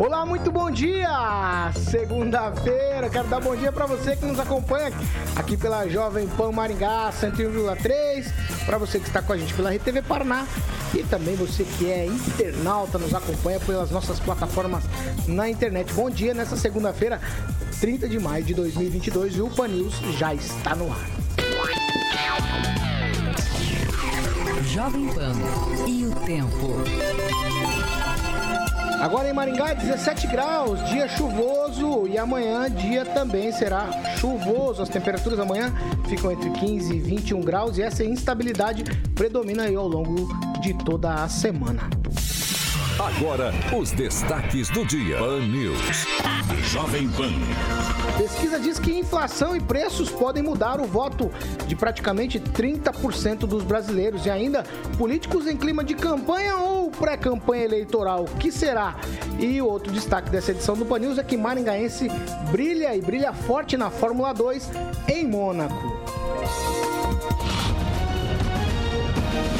Olá, muito bom dia! Segunda-feira, quero dar bom dia para você que nos acompanha aqui pela Jovem Pan Maringá 101,3, para você que está com a gente pela RTV Paraná e também você que é internauta, nos acompanha pelas nossas plataformas na internet. Bom dia nessa segunda-feira, 30 de maio de 2022 e o Pan News já está no ar. Jovem Pan e o tempo. Agora em Maringá, 17 graus, dia chuvoso e amanhã dia também será chuvoso. As temperaturas amanhã ficam entre 15 e 21 graus e essa instabilidade predomina aí ao longo de toda a semana. Agora, os destaques do dia. Pan News. Jovem Pan. Pesquisa diz que inflação e preços podem mudar o voto de praticamente 30% dos brasileiros. E ainda, políticos em clima de campanha ou pré-campanha eleitoral? O que será? E outro destaque dessa edição do Pan News é que Maringaense brilha e brilha forte na Fórmula 2 em Mônaco.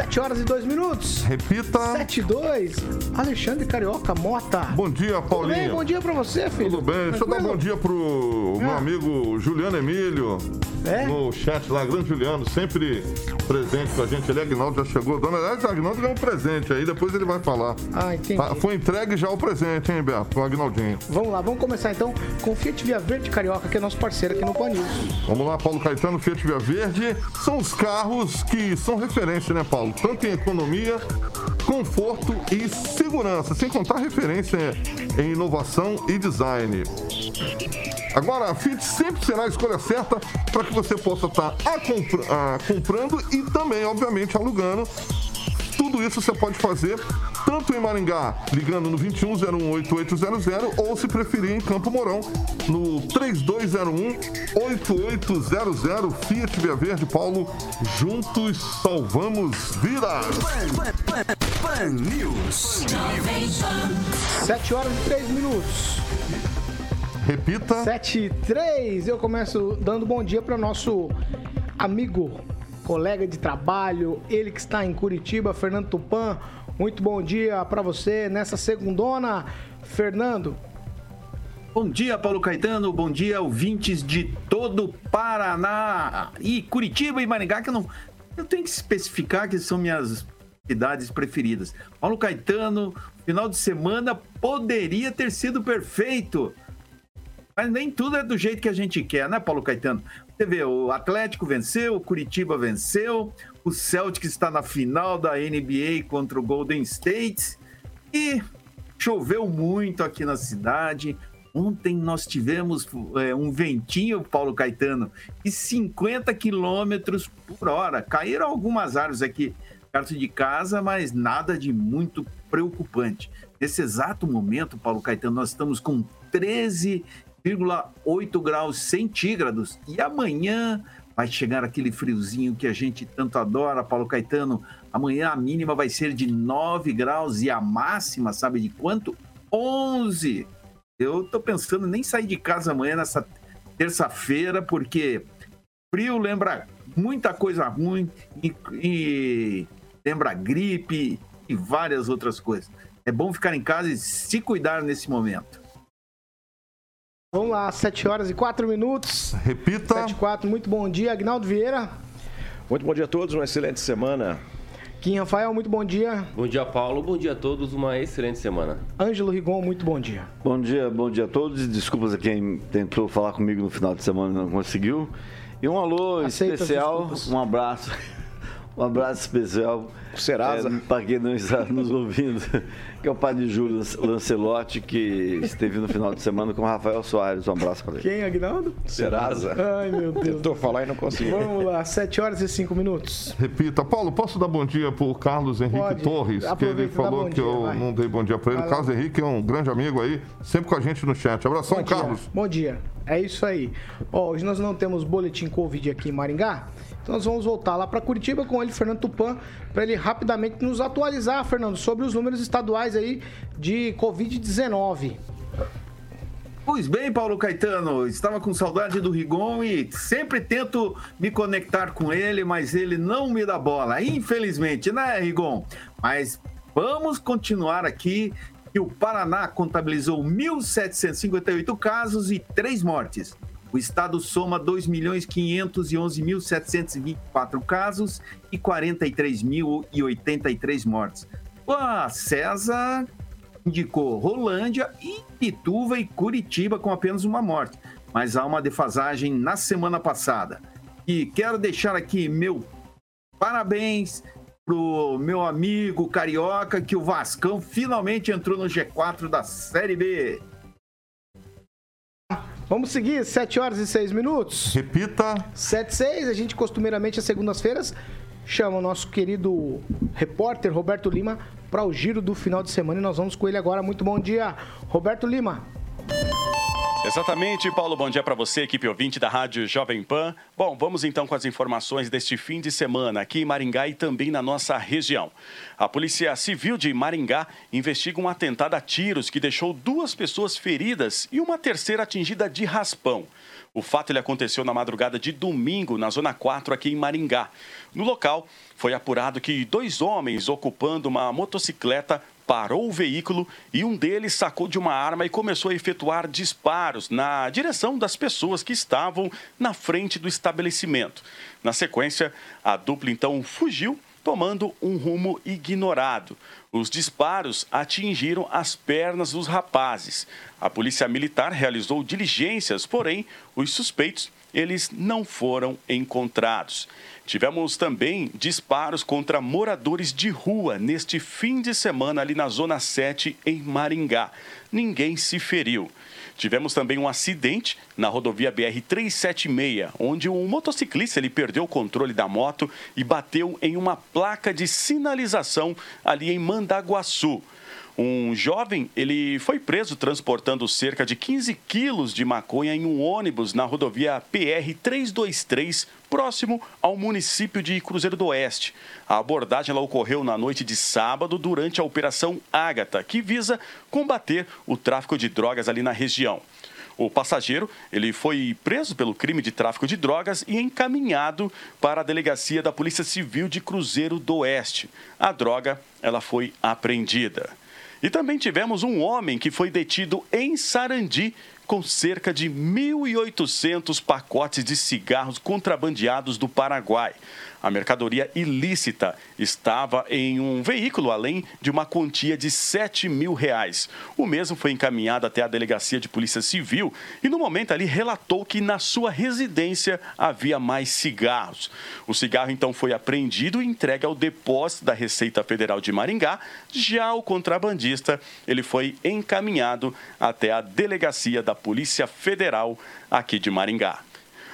7 horas e 2 minutos. Repita. 7 e 2. Alexandre Carioca Mota. Bom dia, Paulinho. Tudo bem? Bom dia pra você, filho. Tudo bem. Deixa eu dar um bom dia pro meu Ah. amigo Juliano Emílio. É? No chat lá, grande Juliano, sempre presente com a gente. Ele, Agnaldo, já chegou. Dona Aliás, Agnaldo ganhou um presente aí, depois ele vai falar. Ah, entendi. Tá, foi entregue já o presente, hein, Beto? Com o Agnaldinho. Vamos lá, vamos começar então com o Fiat Via Verde Carioca, que é nosso parceiro aqui no Pan News. Vamos lá, Paulo Caetano, Fiat Via Verde. São os carros que são referência, né, Paulo? Tanto em economia, conforto e segurança, sem contar referência em inovação e design. Agora, a Fiat sempre será a escolha certa para que você possa estar comprando e também, obviamente, alugando. Tudo isso você pode fazer tanto em Maringá, ligando no 21018800, ou se preferir em Campo Mourão, no 3201-8800. Fiat Via Verde, Paulo, juntos salvamos vidas. Pan News. 7 horas e 3 minutos. Repita. 7 e 3. Eu começo dando bom dia para o nosso amigo, colega de trabalho, ele que está em Curitiba, Fernando Tupan. Muito bom dia para você nessa segundona, Fernando. Bom dia, Paulo Caetano. Bom dia, ouvintes de todo Paraná e Curitiba e Maringá, que eu não. Eu tenho que especificar que são minhas cidades preferidas. Paulo Caetano, final de semana poderia ter sido perfeito. Mas nem tudo é do jeito que a gente quer, né, Paulo Caetano? Você vê, o Atlético venceu, o Curitiba venceu, o Celtic está na final da NBA contra o Golden State e choveu muito aqui na cidade. Ontem nós tivemos é, um ventinho, Paulo Caetano, de 50 quilômetros por hora. Caíram algumas árvores aqui perto de casa, mas nada de muito preocupante. Nesse exato momento, Paulo Caetano, nós estamos com 13,8 graus centígrados e amanhã vai chegar aquele friozinho que a gente tanto adora, Paulo Caetano. Amanhã a mínima vai ser de 9 graus e a máxima, sabe de quanto? 11. Eu tô pensando em nem sair de casa amanhã nessa terça-feira, porque frio lembra muita coisa ruim e, e lembra gripe e várias outras coisas. É bom ficar em casa e se cuidar nesse momento. Vamos lá, 7 horas e 4 minutos. Repita. 7 e 4, muito bom dia. Agnaldo Vieira. Muito bom dia a todos, uma excelente semana. Kim Rafael, muito bom dia. Bom dia, Paulo. Bom dia a todos, uma excelente semana. Ângelo Rigon, muito bom dia. Bom dia, bom dia a todos. Desculpas a quem tentou falar comigo no final de semana e não conseguiu. E um alô Aceita especial, um abraço. Um abraço especial Serasa. é, para quem não está nos ouvindo, que é o padre Júlio Lancelotti, que esteve no final de semana com o Rafael Soares. Um abraço para ele. Quem, Agnaldo? Serasa. Ai, meu Deus. Tentou falar e não conseguiu. Vamos lá, 7 horas e 5 minutos. Repita. Paulo, posso dar bom dia pro Carlos Henrique Pode. Torres? Que Aproveita ele e dá falou que dia, eu vai. não dei bom dia pra ele. Carlos Henrique é um grande amigo aí, sempre com a gente no chat. Abração, Bom dia. Carlos. Bom dia. É isso aí. Ó, hoje nós não temos boletim Covid aqui em Maringá. Então nós vamos voltar lá para Curitiba com ele, Fernando Tupan, para ele rapidamente nos atualizar, Fernando, sobre os números estaduais aí de Covid-19. Pois bem, Paulo Caetano, estava com saudade do Rigon e sempre tento me conectar com ele, mas ele não me dá bola, infelizmente, né, Rigon? Mas vamos continuar aqui. que o Paraná contabilizou 1.758 casos e 3 mortes. O estado soma 2.511.724 casos e 43.083 mortes. A César indicou Rolândia, Ituva e Curitiba com apenas uma morte, mas há uma defasagem na semana passada. E quero deixar aqui meu parabéns pro meu amigo carioca que o Vascão finalmente entrou no G4 da Série B. Vamos seguir, 7 horas e 6 minutos. Repita. 7 e 6, a gente costumeiramente às segundas-feiras chama o nosso querido repórter Roberto Lima para o giro do final de semana e nós vamos com ele agora. Muito bom dia, Roberto Lima. Exatamente, Paulo. Bom dia para você, equipe ouvinte da Rádio Jovem Pan. Bom, vamos então com as informações deste fim de semana aqui em Maringá e também na nossa região. A Polícia Civil de Maringá investiga um atentado a tiros que deixou duas pessoas feridas e uma terceira atingida de raspão. O fato ele aconteceu na madrugada de domingo, na Zona 4, aqui em Maringá. No local, foi apurado que dois homens ocupando uma motocicleta parou o veículo e um deles sacou de uma arma e começou a efetuar disparos na direção das pessoas que estavam na frente do estabelecimento. Na sequência, a dupla então fugiu, tomando um rumo ignorado. Os disparos atingiram as pernas dos rapazes. A polícia militar realizou diligências, porém, os suspeitos eles não foram encontrados. Tivemos também disparos contra moradores de rua neste fim de semana ali na Zona 7, em Maringá. Ninguém se feriu. Tivemos também um acidente na rodovia BR-376, onde um motociclista ele perdeu o controle da moto e bateu em uma placa de sinalização ali em Mandaguaçu. Um jovem, ele foi preso transportando cerca de 15 quilos de maconha em um ônibus na rodovia PR-323, próximo ao município de Cruzeiro do Oeste. A abordagem ela ocorreu na noite de sábado durante a Operação Ágata, que visa combater o tráfico de drogas ali na região. O passageiro ele foi preso pelo crime de tráfico de drogas e encaminhado para a delegacia da Polícia Civil de Cruzeiro do Oeste. A droga ela foi apreendida. E também tivemos um homem que foi detido em Sarandi com cerca de 1.800 pacotes de cigarros contrabandeados do Paraguai. A mercadoria ilícita estava em um veículo, além de uma quantia de 7 mil reais. O mesmo foi encaminhado até a delegacia de polícia civil e, no momento ali, relatou que na sua residência havia mais cigarros. O cigarro então foi apreendido e entregue ao depósito da Receita Federal de Maringá. Já o contrabandista, ele foi encaminhado até a delegacia da Polícia Federal aqui de Maringá.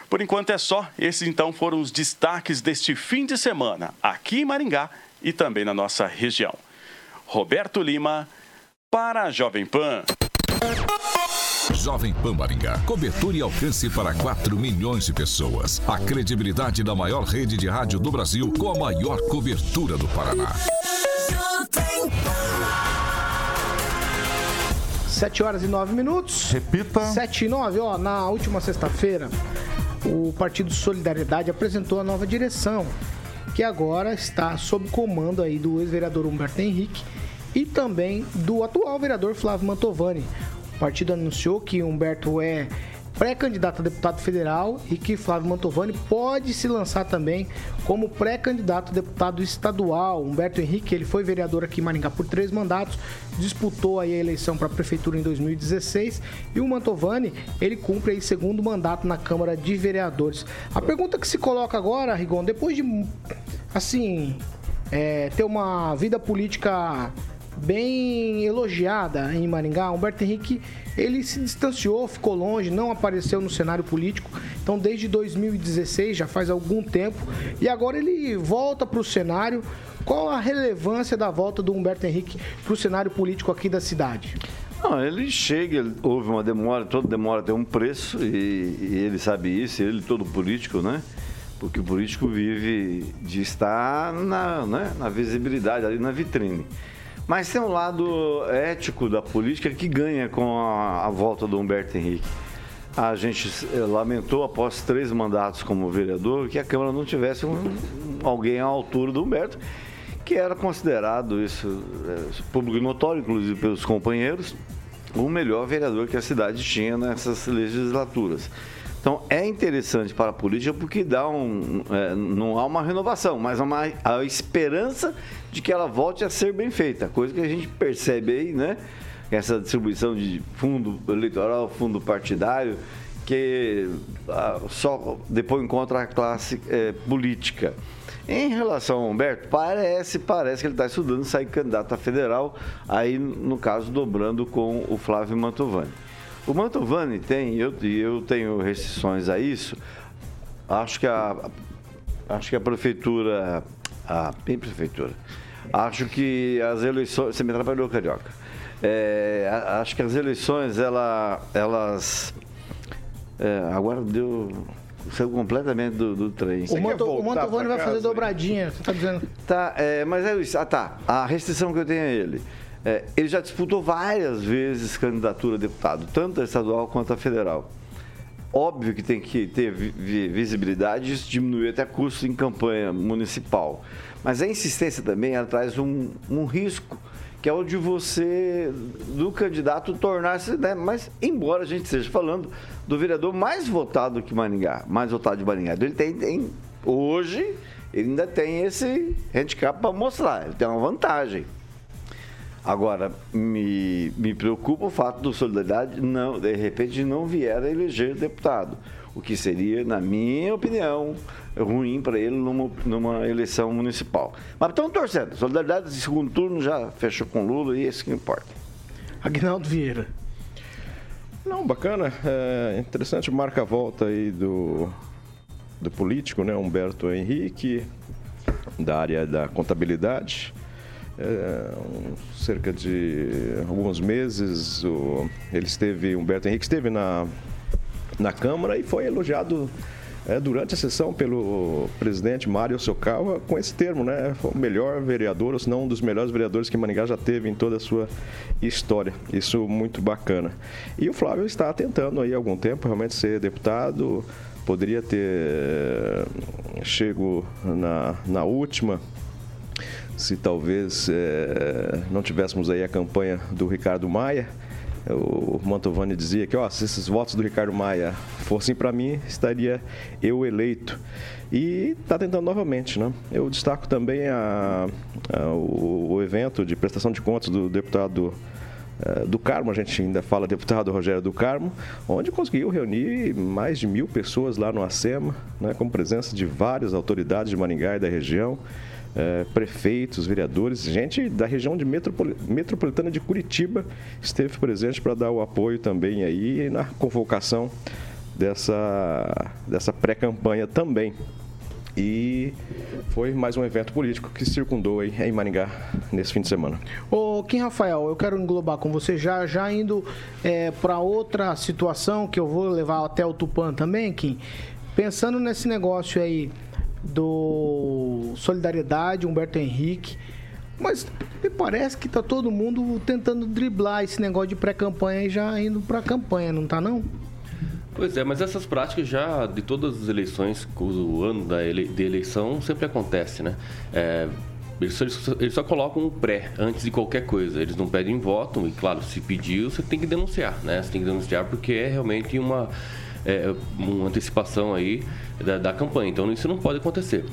Por enquanto é só. Esses então foram os destaques deste fim de semana aqui em Maringá e também na nossa região. Roberto Lima para a Jovem Pan. Jovem Pan Maringá. Cobertura e alcance para 4 milhões de pessoas. A credibilidade da maior rede de rádio do Brasil com a maior cobertura do Paraná. 7 horas e 9 minutos. Repita. 7 e 9, ó, na última sexta-feira, o Partido Solidariedade apresentou a nova direção, que agora está sob comando aí do ex-vereador Humberto Henrique e também do atual vereador Flávio Mantovani. O partido anunciou que Humberto é pré-candidato a deputado federal e que Flávio Mantovani pode se lançar também como pré-candidato a deputado estadual. Humberto Henrique, ele foi vereador aqui em Maringá por três mandatos, disputou aí a eleição para a prefeitura em 2016 e o Mantovani, ele cumpre aí segundo mandato na Câmara de Vereadores. A pergunta que se coloca agora, Rigon, depois de, assim, é, ter uma vida política bem elogiada em Maringá. Humberto Henrique, ele se distanciou, ficou longe, não apareceu no cenário político. Então, desde 2016, já faz algum tempo, e agora ele volta para o cenário. Qual a relevância da volta do Humberto Henrique para o cenário político aqui da cidade? Não, ele chega, houve uma demora, toda demora tem um preço e, e ele sabe isso, ele todo político, né? Porque o político vive de estar na, né, na visibilidade, ali na vitrine. Mas tem um lado ético da política que ganha com a, a volta do Humberto Henrique. A gente eh, lamentou, após três mandatos como vereador, que a Câmara não tivesse um, alguém à altura do Humberto, que era considerado, isso é, público notório, inclusive pelos companheiros, o melhor vereador que a cidade tinha nessas legislaturas. Então é interessante para a política porque dá um, é, não há uma renovação, mas há uma a esperança de que ela volte a ser bem feita, coisa que a gente percebe aí, né? Essa distribuição de fundo eleitoral, fundo partidário, que ah, só depois encontra a classe é, política. Em relação ao Humberto, parece, parece que ele está estudando sair candidato a federal, aí no caso dobrando com o Flávio Mantovani. O Mantovani tem, eu, eu tenho restrições a isso, acho que a, acho que a prefeitura, a bem prefeitura, acho que as eleições, você me atrapalhou, Carioca, é, acho que as eleições, ela, elas, é, agora deu saiu completamente do, do trem. O, Manto, o Mantovani vai fazer dobradinha, você tá dizendo? Tá, é, mas é isso. Ah, tá. A restrição que eu tenho a ele. É, ele já disputou várias vezes candidatura a deputado, tanto a estadual quanto a federal. Óbvio que tem que ter visibilidade, isso diminui até custo em campanha municipal. Mas a insistência também traz um, um risco que é o de você, do candidato, tornar-se. Né? Mas, embora a gente esteja falando do vereador mais votado que Maringá, mais votado de Maringá, ele tem, tem hoje, ele ainda tem esse handicap para mostrar, ele tem uma vantagem. Agora, me, me preocupa o fato do Solidariedade, não, de repente, não vier a eleger deputado. O que seria, na minha opinião, ruim para ele numa, numa eleição municipal. Mas estamos torcendo. Solidariedade, segundo turno, já fechou com Lula e esse que importa. Agnaldo Vieira. Não, bacana. É interessante marca a volta aí do, do político, né? Humberto Henrique, da área da contabilidade. É, um, cerca de alguns meses, o, ele esteve, Humberto Henrique esteve na, na Câmara e foi elogiado é, durante a sessão pelo presidente Mário Socawa com esse termo, né? Foi o melhor vereador, ou se não um dos melhores vereadores que Maringá já teve em toda a sua história. Isso muito bacana. E o Flávio está tentando aí há algum tempo realmente ser deputado. Poderia ter eh, chego na, na última se talvez é, não tivéssemos aí a campanha do Ricardo Maia o Mantovani dizia que, ó, se esses votos do Ricardo Maia fossem para mim, estaria eu eleito. E está tentando novamente, né? Eu destaco também a, a, o, o, evento de prestação de contas do deputado eh, do Carmo, a gente ainda fala deputado Rogério do Carmo, onde conseguiu reunir mais de mil pessoas lá no ACEMA, né, com presença de várias autoridades de Maringá e da região é, prefeitos, vereadores, gente da região de metropol metropolitana de Curitiba esteve presente para dar o apoio também aí na convocação dessa, dessa pré-campanha também. E foi mais um evento político que circundou aí em Maringá nesse fim de semana. Ô, Kim Rafael, eu quero englobar com você já, já indo é, para outra situação que eu vou levar até o Tupã também, Kim. Pensando nesse negócio aí do Solidariedade, Humberto Henrique. Mas me parece que tá todo mundo tentando driblar esse negócio de pré-campanha e já indo para a campanha, não tá não? Pois é, mas essas práticas já de todas as eleições, o ano da ele, de eleição sempre acontece, né? É, eles, só, eles só colocam um pré antes de qualquer coisa. Eles não pedem voto e, claro, se pediu, você tem que denunciar, né? Você tem que denunciar porque é realmente uma é, uma antecipação aí da, da campanha. Então isso não pode acontecer.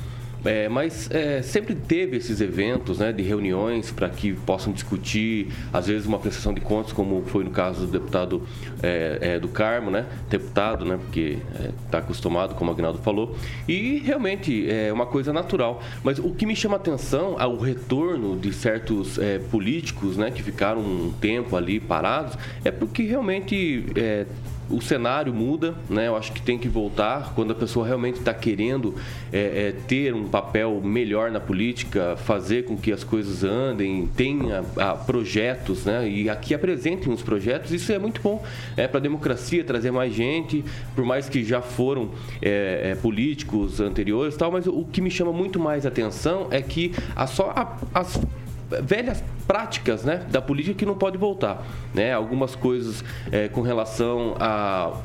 É, mas é, sempre teve esses eventos né, de reuniões para que possam discutir, às vezes, uma prestação de contas, como foi no caso do deputado é, é do Carmo, né, deputado, né, porque está acostumado, como o Agnaldo falou, e realmente é uma coisa natural. Mas o que me chama atenção é o retorno de certos é, políticos né, que ficaram um tempo ali parados, é porque realmente o cenário muda, né? Eu acho que tem que voltar quando a pessoa realmente está querendo é, é, ter um papel melhor na política, fazer com que as coisas andem, tenha a, projetos, né? E aqui apresentem os projetos. Isso é muito bom é, para a democracia trazer mais gente, por mais que já foram é, é, políticos anteriores, tal. Mas o que me chama muito mais atenção é que a só a, as velhas práticas né, da política que não pode voltar. Né? Algumas coisas é, com relação a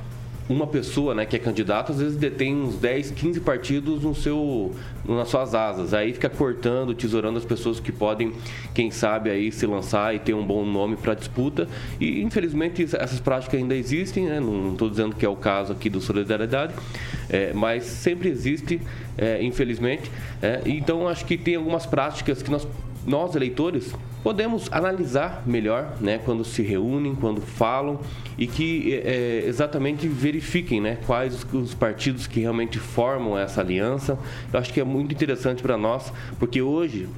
uma pessoa né, que é candidato, às vezes detém uns 10, 15 partidos no seu, nas suas asas. Aí fica cortando, tesourando as pessoas que podem, quem sabe, aí se lançar e ter um bom nome para disputa. E infelizmente essas práticas ainda existem, né? não estou dizendo que é o caso aqui do Solidariedade, é, mas sempre existe, é, infelizmente. É, então acho que tem algumas práticas que nós nós eleitores podemos analisar melhor, né, quando se reúnem, quando falam e que é, exatamente verifiquem, né, quais os partidos que realmente formam essa aliança. Eu acho que é muito interessante para nós, porque hoje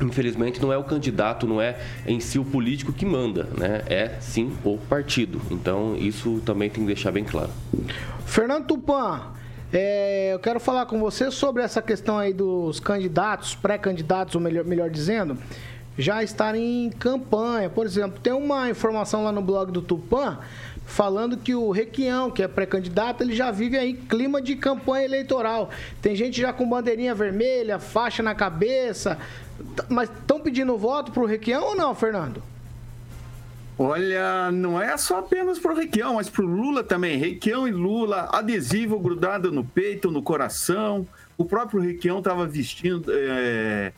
infelizmente não é o candidato, não é em si o político que manda, né? É sim o partido. Então isso também tem que deixar bem claro. Fernando Tupan, é, eu quero falar com você sobre essa questão aí dos candidatos, pré-candidatos, ou melhor, melhor dizendo, já estarem em campanha. Por exemplo, tem uma informação lá no blog do Tupã falando que o Requião, que é pré-candidato, ele já vive aí clima de campanha eleitoral. Tem gente já com bandeirinha vermelha, faixa na cabeça. Mas estão pedindo voto pro Requião ou não, Fernando? Olha, não é só apenas pro Requião, mas pro Lula também. Requião e Lula, adesivo grudado no peito, no coração. O próprio Requião estava vestindo é,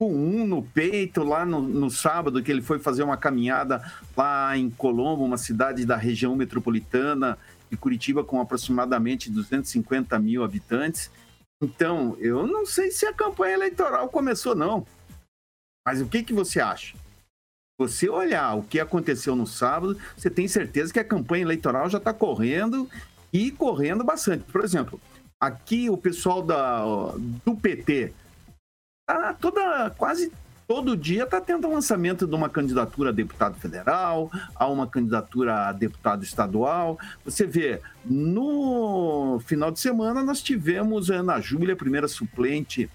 com um no peito lá no, no, sábado, que ele foi fazer uma caminhada lá em Colombo, uma cidade da região metropolitana de Curitiba com aproximadamente 250 mil habitantes. Então, eu não sei se a campanha eleitoral começou, não. Mas o que, que você acha? Você olhar o que aconteceu no sábado, você tem certeza que a campanha eleitoral já está correndo e correndo bastante. Por exemplo, aqui o pessoal da, do PT tá toda quase todo dia está tendo o lançamento de uma candidatura a deputado federal, a uma candidatura a deputado estadual. Você vê, no final de semana nós tivemos a Ana Júlia, primeira suplente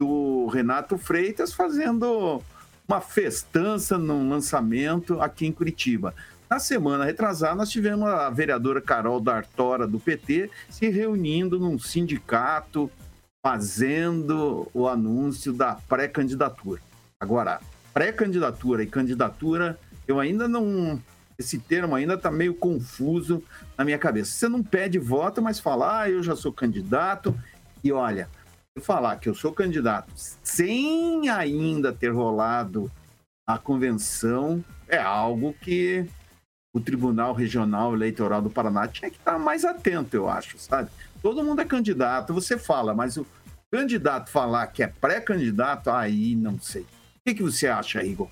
do Renato Freitas, fazendo uma festança num lançamento aqui em Curitiba. Na semana retrasada, nós tivemos a vereadora Carol D'Artora, do PT, se reunindo num sindicato, fazendo o anúncio da pré-candidatura. Agora, pré-candidatura e candidatura, eu ainda não. Esse termo ainda está meio confuso na minha cabeça. Você não pede voto, mas fala, ah, eu já sou candidato. E olha, falar que eu sou candidato sem ainda ter rolado a convenção é algo que o Tribunal Regional Eleitoral do Paraná tinha que estar mais atento, eu acho, sabe? Todo mundo é candidato, você fala, mas o candidato falar que é pré-candidato, aí não sei. O que, que você acha, Igor?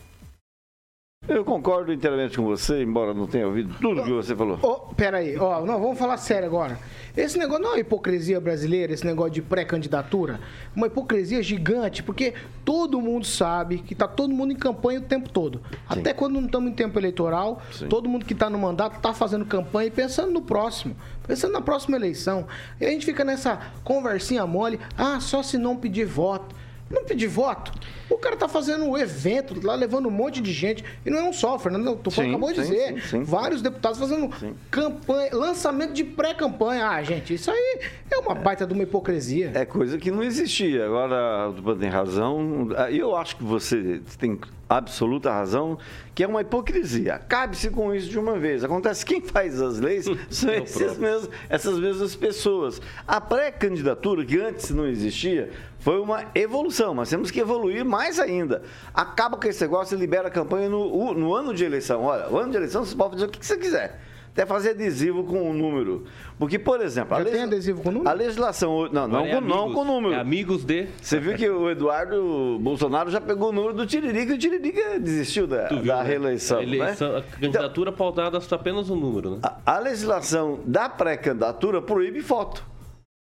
Eu concordo inteiramente com você, embora não tenha ouvido tudo oh, que você falou. Oh, peraí, ó, oh, não, vamos falar sério agora. Esse negócio não é uma hipocrisia brasileira, esse negócio de pré-candidatura. Uma hipocrisia gigante, porque todo mundo sabe que tá todo mundo em campanha o tempo todo. Sim. Até quando não estamos em tempo eleitoral, Sim. todo mundo que está no mandato está fazendo campanha e pensando no próximo, pensando na próxima eleição. E a gente fica nessa conversinha mole, ah, só se não pedir voto. Não pedir voto. O cara tá fazendo um evento lá, levando um monte de gente. E não é um só, Fernando Tufão acabou de dizer. Sim, sim, Vários deputados fazendo campanha, lançamento de pré-campanha. Ah, gente, isso aí é uma baita de uma hipocrisia. É coisa que não existia. Agora, o tem razão. Eu acho que você tem absoluta razão, que é uma hipocrisia. Cabe-se com isso de uma vez. Acontece quem faz as leis são mesmos, essas mesmas pessoas. A pré-candidatura, que antes não existia, foi uma evolução, mas temos que evoluir mais ainda. Acaba com esse negócio e libera a campanha no, no ano de eleição. Olha, o ano de eleição você pode fazer o que você quiser. até fazer adesivo com o número. Porque, por exemplo, a, Já tem legis- adesivo com número? a legislação. Não, não, é com, não amigos. com número. É amigos de. Você viu que o Eduardo Bolsonaro já pegou o número do Tiririca e o Tiririca desistiu da, viu, da né? reeleição. A, eleição, né? a candidatura pautada só apenas um número, né? A, a legislação da pré-candidatura proíbe foto.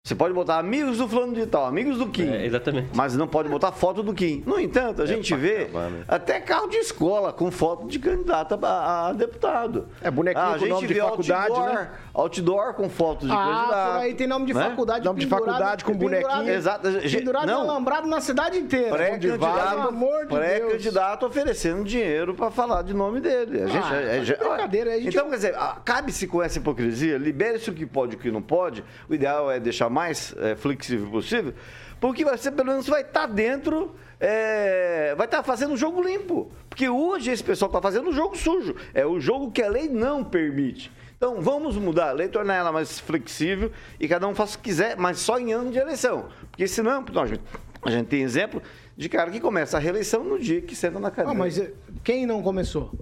Você pode botar amigos do fulano de tal, amigos do Kim. É, exatamente. Mas não pode botar foto do Kim. No entanto, a gente pra vê acabar, né? até carro de escola com foto de candidato a, a deputado. É, bonequinho Ah, a gente nome de vê faculdade, outdoor, né? outdoor com foto de Ah, candidato. por aí tem nome de né? faculdade. Nome de faculdade com bonequinho. Exato. Pendurado Não. alambrado na cidade inteira. Pré-candidato, amor de Deus. pré-candidato oferecendo dinheiro para falar de nome dele. A gente, Ah, é- é- brincadeira, a gente- Então, quer dizer, ah, cabe-se com essa hipocrisia, libere-se o que pode e o que não pode. O ideal é deixar mais é, flexível possível, porque você pelo menos vai estar dentro, é, vai estar fazendo um jogo limpo. Porque hoje esse pessoal está fazendo um jogo sujo. É o jogo que a lei não permite. Então vamos mudar a lei, tornar ela mais flexível e cada um faça o que quiser, mas só em ano de eleição. Porque senão, não, a, gente, a gente tem exemplo de cara que começa a reeleição no dia que senta na cadeira. Ah, mas eh, quem não começou?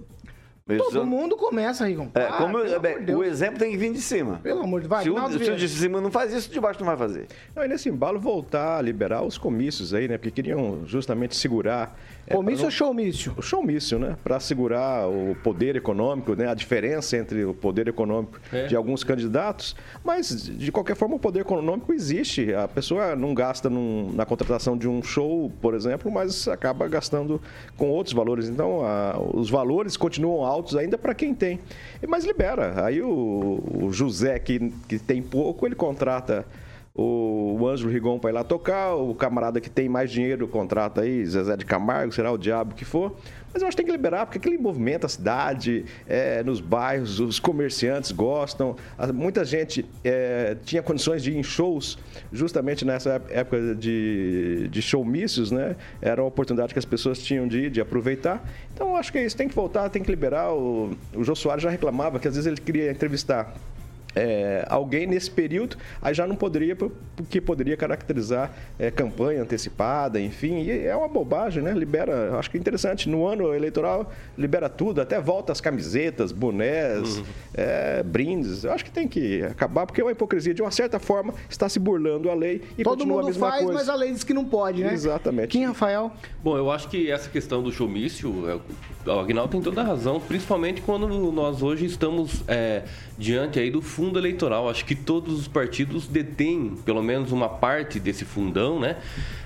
Todo mundo começa, Rigon. É, Ah, como eu- pelo bem, o exemplo tem que vir de cima. Pelo amor de Deus. Vai, Se o, se de cima não faz isso, o de baixo não vai fazer. Não, e nesse embalo voltar a liberar os comícios aí, né? Porque queriam justamente segurar. É, Comício pra ou showmício? Showmício, né? Para segurar o poder econômico, né? A diferença entre o poder econômico É. de alguns candidatos. Mas, de qualquer forma, o poder econômico existe. A pessoa não gasta num- na contratação de um show, por exemplo, mas acaba gastando com outros valores. Então, a- os valores continuam altos ainda para quem tem. E- Mas libera. Aí o, o José, que, que tem pouco, ele contrata o, o Ângelo Rigon ir lá tocar, o camarada que tem mais dinheiro contrata aí, Zezé de Camargo, será o diabo que for. Mas eu acho que tem que liberar, porque aquele movimenta a cidade, é, nos bairros, os comerciantes gostam. Muita gente é, tinha condições de ir em shows, justamente nessa ép- época de, de showmícios, né? Era uma oportunidade que as pessoas tinham de de aproveitar. Então, eu acho que é isso, tem que voltar, tem que liberar. O, o Jô Soares já reclamava que às vezes ele queria entrevistar é, alguém nesse período, aí já não poderia, porque poderia caracterizar é, campanha antecipada, enfim, e é uma bobagem, né? Libera, acho que é interessante, no ano eleitoral libera tudo, até volta as camisetas, bonés, é, brindes. Eu acho que tem que acabar, porque é uma hipocrisia. De uma certa forma, está se burlando a lei e Todo continua a mundo mesma faz, coisa. mas a lei diz que não pode, né? Exatamente. Quem, Rafael? Bom, eu acho que essa questão do showmício, é, o Agnaldo tem toda a razão, principalmente quando nós hoje estamos é, diante aí do fundo eleitoral. Acho que todos os partidos detêm pelo menos uma parte desse fundão, né?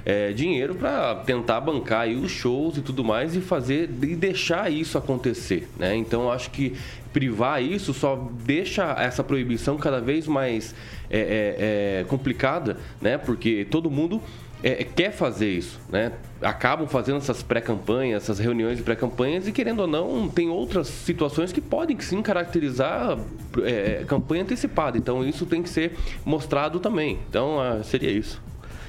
É, dinheiro para tentar bancar aí os shows e tudo mais e fazer e deixar isso acontecer, né? Então acho que privar isso só deixa essa proibição cada vez mais é, é, é, complicada, né? Porque todo mundo é, quer fazer isso, né? Acabam fazendo essas pré-campanhas, essas reuniões de pré-campanhas e, querendo ou não, tem outras situações que podem sim caracterizar é, campanha antecipada. Então, isso tem que ser mostrado também. Então, ah, seria isso.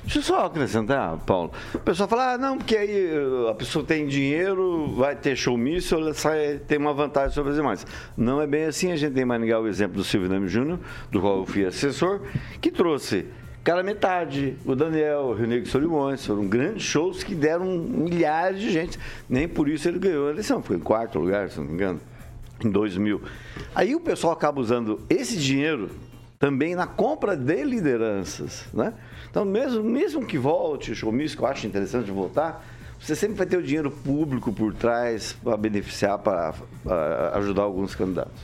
Deixa eu só acrescentar, Paulo. O pessoal fala, ah, não, porque aí uh, a pessoa tem dinheiro, vai ter showmício, ela sai, tem uma vantagem sobre as demais. Não é bem assim, a gente tem em Maringá o exemplo do Silvio Neme Júnior, do qual eu fui assessor, que trouxe Cara Metade, o Daniel, o Rio Negro Solimões, foram grandes shows que deram milhares de gente. Nem por isso ele ganhou a eleição, foi em quarto lugar, se não me engano, em 2000. Aí o pessoal acaba usando esse dinheiro também na compra de lideranças, né? Então, mesmo, mesmo que volte o showmício, que eu acho interessante voltar, você sempre vai ter o dinheiro público por trás para beneficiar, para ajudar alguns candidatos.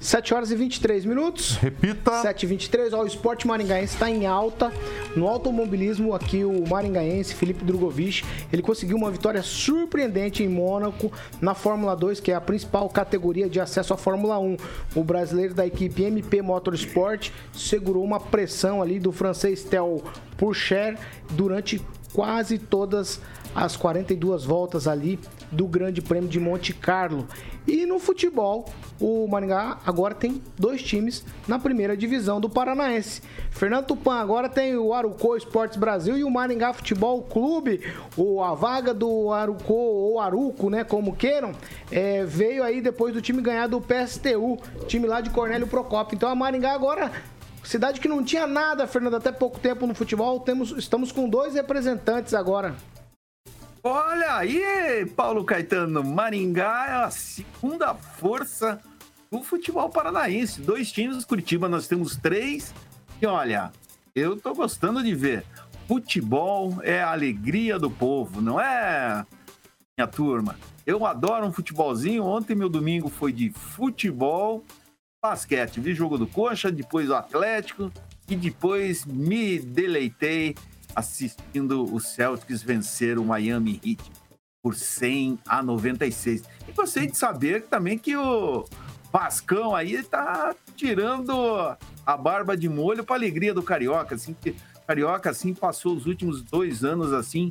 7 horas e 23 minutos. Repita. 7 e 23 ó, o esporte maringaense está em alta. No automobilismo, aqui o maringaense Felipe Drogovic, ele conseguiu uma vitória surpreendente em Mônaco na Fórmula 2, que é a principal categoria de acesso à Fórmula 1. O brasileiro da equipe MP Motorsport segurou uma pressão ali do francês Theo Pourchaire durante quase todas as 42 voltas ali do Grande Prêmio de Monte Carlo. E no futebol, o Maringá agora tem dois times na primeira divisão do Paranaense. Fernando Tupan agora tem o Arucô Esportes Brasil e o Maringá Futebol Clube. O, a vaga do Arucô ou Aruco, né, como queiram, é, veio aí depois do time ganhar do PSTU, time lá de Cornélio Procópio. Então a Maringá agora Cidade que não tinha nada, Fernando, até pouco tempo no futebol. Temos, estamos com dois representantes agora. Olha aí, Paulo Caetano, Maringá é a segunda força do futebol paranaense. Dois times, Curitiba nós temos três. E olha, eu tô gostando de ver. Futebol é a alegria do povo, não é, minha turma? Eu adoro um futebolzinho. Ontem meu domingo foi de futebol, basquete. Vi jogo do Coxa, depois o Atlético e depois me deleitei assistindo o Celtics vencer o Miami Heat por 100 a 96. E gostei de saber também que o Vascão aí tá tirando a barba de molho para alegria do Carioca, assim, que Carioca assim passou os últimos dois anos assim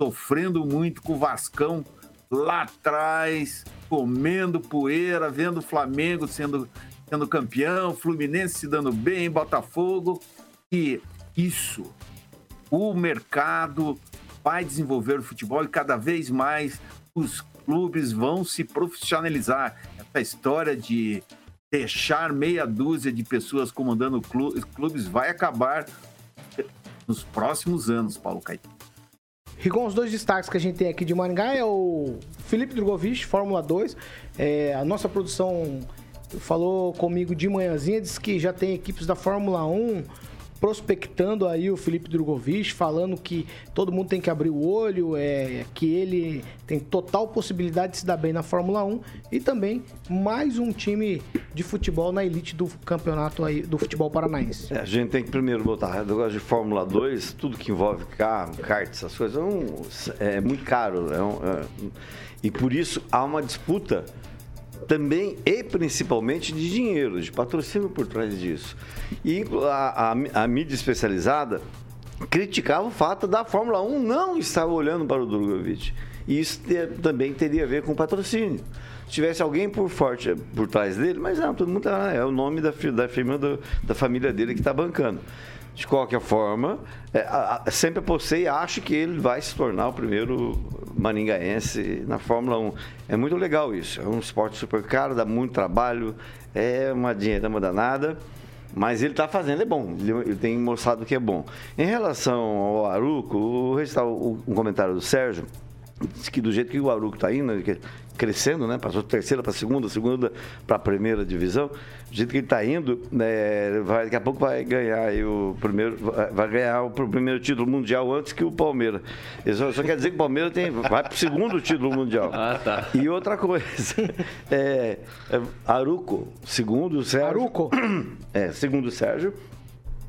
sofrendo muito com o Vascão lá atrás, comendo poeira, vendo o Flamengo sendo, sendo campeão, Fluminense se dando bem, Botafogo. E isso, o mercado vai desenvolver o futebol e cada vez mais os clubes vão se profissionalizar. Essa história de deixar meia dúzia de pessoas comandando clubes vai acabar nos próximos anos, Paulo Caetano. Rigon, os dois destaques que a gente tem aqui de Maringá é o Felipe Drogovic, Fórmula 2. É, a nossa produção falou comigo de manhãzinha, disse que já tem equipes da Fórmula 1 prospectando aí o Felipe Drogovic, falando que todo mundo tem que abrir o olho, é, que ele tem total possibilidade de se dar bem na Fórmula 1 e também mais um time de futebol na elite do campeonato aí do futebol paranaense. É, a gente tem que primeiro botar negócio de Fórmula 2, tudo que envolve carro, kart, essas coisas, é, um, é muito caro. É um, é, e por isso há uma disputa também e principalmente de dinheiro, de patrocínio por trás disso. E a, a, a mídia especializada criticava o fato da Fórmula 1 não estar olhando para o Drogovic. E isso também teria a ver com patrocínio. Se tivesse alguém por forte por trás dele, mas não, todo mundo tá, é o nome da, da firma do, da família dele que está bancando. De qualquer forma, é, a, a, sempre apostei e acho que ele vai se tornar o primeiro maringaense na Fórmula 1. É muito legal isso. É um esporte super caro, dá muito trabalho, é uma dinheirama danada. Mas ele está fazendo, é bom. Ele tem mostrado que é bom. Em relação ao Aruco, o, um comentário do Sérgio, que do jeito que o Aruco está indo, crescendo, né? Passou terceira para segunda, segunda para a primeira divisão. Do jeito que ele está indo, né? vai, daqui a pouco vai ganhar o primeiro, vai ganhar o primeiro título mundial antes que o Palmeiras. Isso só, só quer dizer que o Palmeiras tem, vai para o segundo título mundial. Ah, tá. E outra coisa, é, é, Aruco, segundo o Sérgio. Aruco? É, segundo o Sérgio,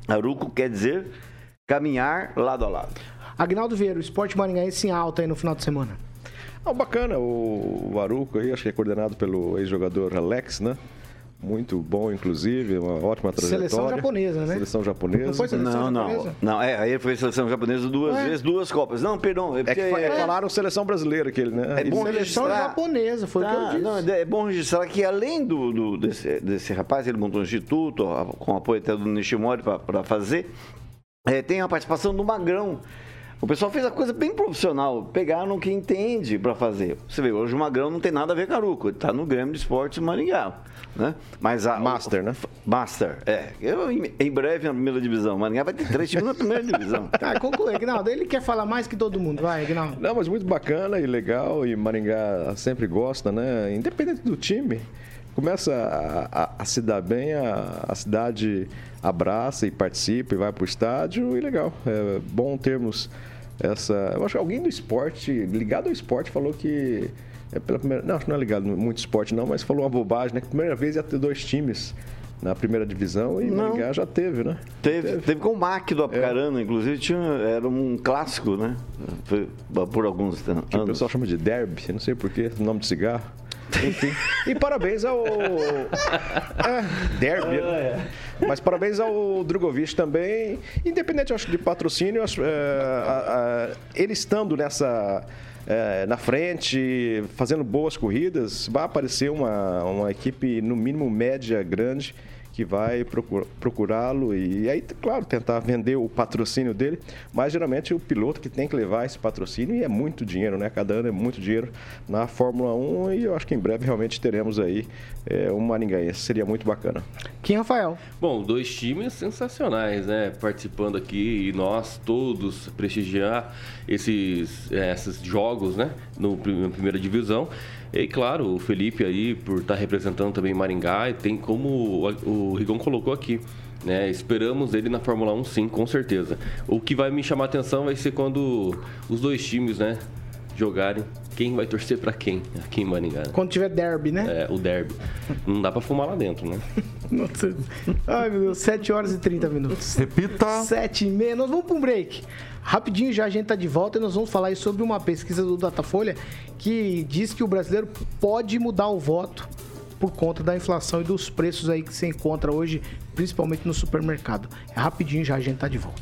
Aruco quer dizer caminhar lado a lado. Agnaldo Vieira, o esporte maringaense em alta aí no final de semana. Ah, bacana, o, o Aruco aí, acho que é coordenado pelo ex-jogador Alex, né? Muito bom, inclusive, uma ótima trajetória. Seleção japonesa, né? Seleção japonesa. Não foi seleção não, japonesa? não. Não, é, aí foi seleção japonesa duas Ué? vezes, duas Copas. Não, perdão. É que fa- é, falaram seleção brasileira aquele, né? É bom Seleção registrar. japonesa, foi o que eu Tá, disse. não, é bom registrar que além do, do- desse, desse rapaz, ele montou um instituto, ó, com apoio até do Nishimori para fazer, é, tem a participação do Magrão. O pessoal fez a coisa bem profissional, pegaram quem entende para fazer. Você vê, hoje o Magrão não tem nada a ver com Caruco, ele tá no Grêmio de Esportes Maringá, né? Mas a Master, né? Master, é. Eu, em, em breve na primeira divisão, Maringá vai ter três times na primeira divisão. Ah, conclui, Agnaldo. Ele quer falar mais que todo mundo. Vai, Agnaldo. Não, mas muito bacana e legal, e Maringá sempre gosta, né? Independente do time, começa a, a- a se dar bem, a, a cidade abraça e participa e vai pro estádio, e legal. É bom termos essa. Eu acho que alguém do esporte, ligado ao esporte, falou que. É pela primeira, não, acho que não é ligado muito ao esporte, não, mas falou uma bobagem, né? Que a primeira vez ia ter dois times na primeira divisão e Não. Maringá já teve, né? Teve, teve com o Mac do Apucarana, inclusive, tinha, era um clássico, né? Foi por alguns Que o anos. pessoal chama de derby, eu não sei porquê, nome de cigarro. Enfim. e parabéns ao. É, derby. né? Mas parabéns ao Drogovic também. Independente, acho, de patrocínio, acho, é, a- a- ele estando nessa. é, na frente, fazendo boas corridas, vai aparecer uma, uma equipe, no mínimo, média, grande, que vai procurá-lo e aí, claro, tentar vender o patrocínio dele, mas geralmente o piloto que tem que levar esse patrocínio e é muito dinheiro, né? Cada ano é muito dinheiro na Fórmula 1 e eu acho que em breve realmente teremos aí é, um maringaense, seria muito bacana. Quem, Rafael? Bom, dois times sensacionais, né? Participando aqui e nós todos prestigiar esses, eh, esses jogos, né? No, na primeira divisão. E claro, o Felipe aí, por estar representando também Maringá, tem como o, Rigon colocou aqui. Né, esperamos ele na Fórmula 1 sim, com certeza. O que vai me chamar atenção vai ser quando os dois times, né, jogarem. Quem vai torcer pra quem aqui em Maringá? né? Quando tiver derby, né? É, o derby. Não dá pra fumar lá dentro, né? Nossa. Ai, meu Deus, 7 horas e 30 minutos. Repita. 7 e meia. Nós vamos para um break. Rapidinho já a gente tá de volta e nós vamos falar aí sobre uma pesquisa do Datafolha que diz que o brasileiro pode mudar o voto por conta da inflação e dos preços aí que se encontra hoje, principalmente no supermercado. É rapidinho já a gente tá de volta.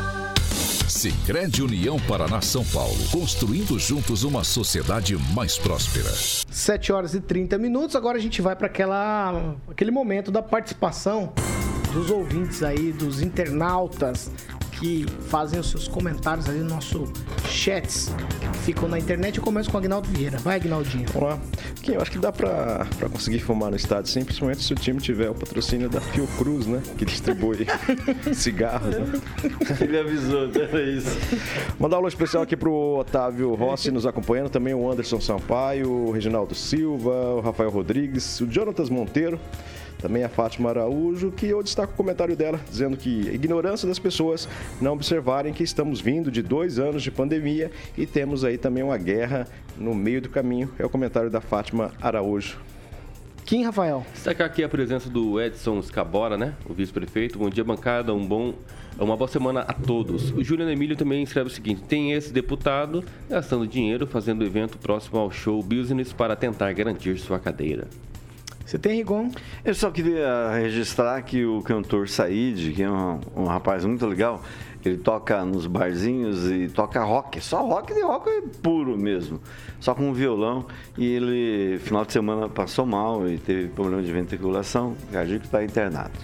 Sicredi União Paraná São Paulo. Construindo juntos uma sociedade mais próspera. 7 horas e 30 minutos. Agora a gente vai para aquela aquele momento da participação dos ouvintes aí, dos internautas que fazem os seus comentários ali no nosso chats que ficam na internet. Eu começo com o Agnaldo Vieira. Vai, Agnaldinho. Vamos lá. Kim, eu acho que dá pra, pra conseguir fumar no estádio, sim, principalmente se o time tiver o patrocínio da Fiocruz, né? Que distribui cigarros, né? Ele avisou, era isso. Mandar um alô especial aqui pro Otávio Rossi nos acompanhando, também o Anderson Sampaio, o Reginaldo Silva, o Rafael Rodrigues, o Jonatas Monteiro, também a Fátima Araújo, que eu destaco o comentário dela, dizendo que a ignorância das pessoas não observarem que estamos vindo de dois anos de pandemia e temos aí também uma guerra no meio do caminho. É o comentário da Fátima Araújo. Kim Rafael. Destacar aqui a presença do Edson Scabora, né? O vice-prefeito. Bom dia, bancada. Um bom, uma boa semana a todos. O Juliano Emílio também escreve o seguinte: tem esse deputado gastando dinheiro fazendo evento próximo ao show business para tentar garantir sua cadeira. Você tem, Rigon? Eu só queria registrar que o cantor Said, que é um, um rapaz muito legal, ele toca nos barzinhos e toca rock, só rock de rock puro mesmo, só com um violão. E ele, final de semana, passou mal e teve problema de ventriculação, cardíaco está internado.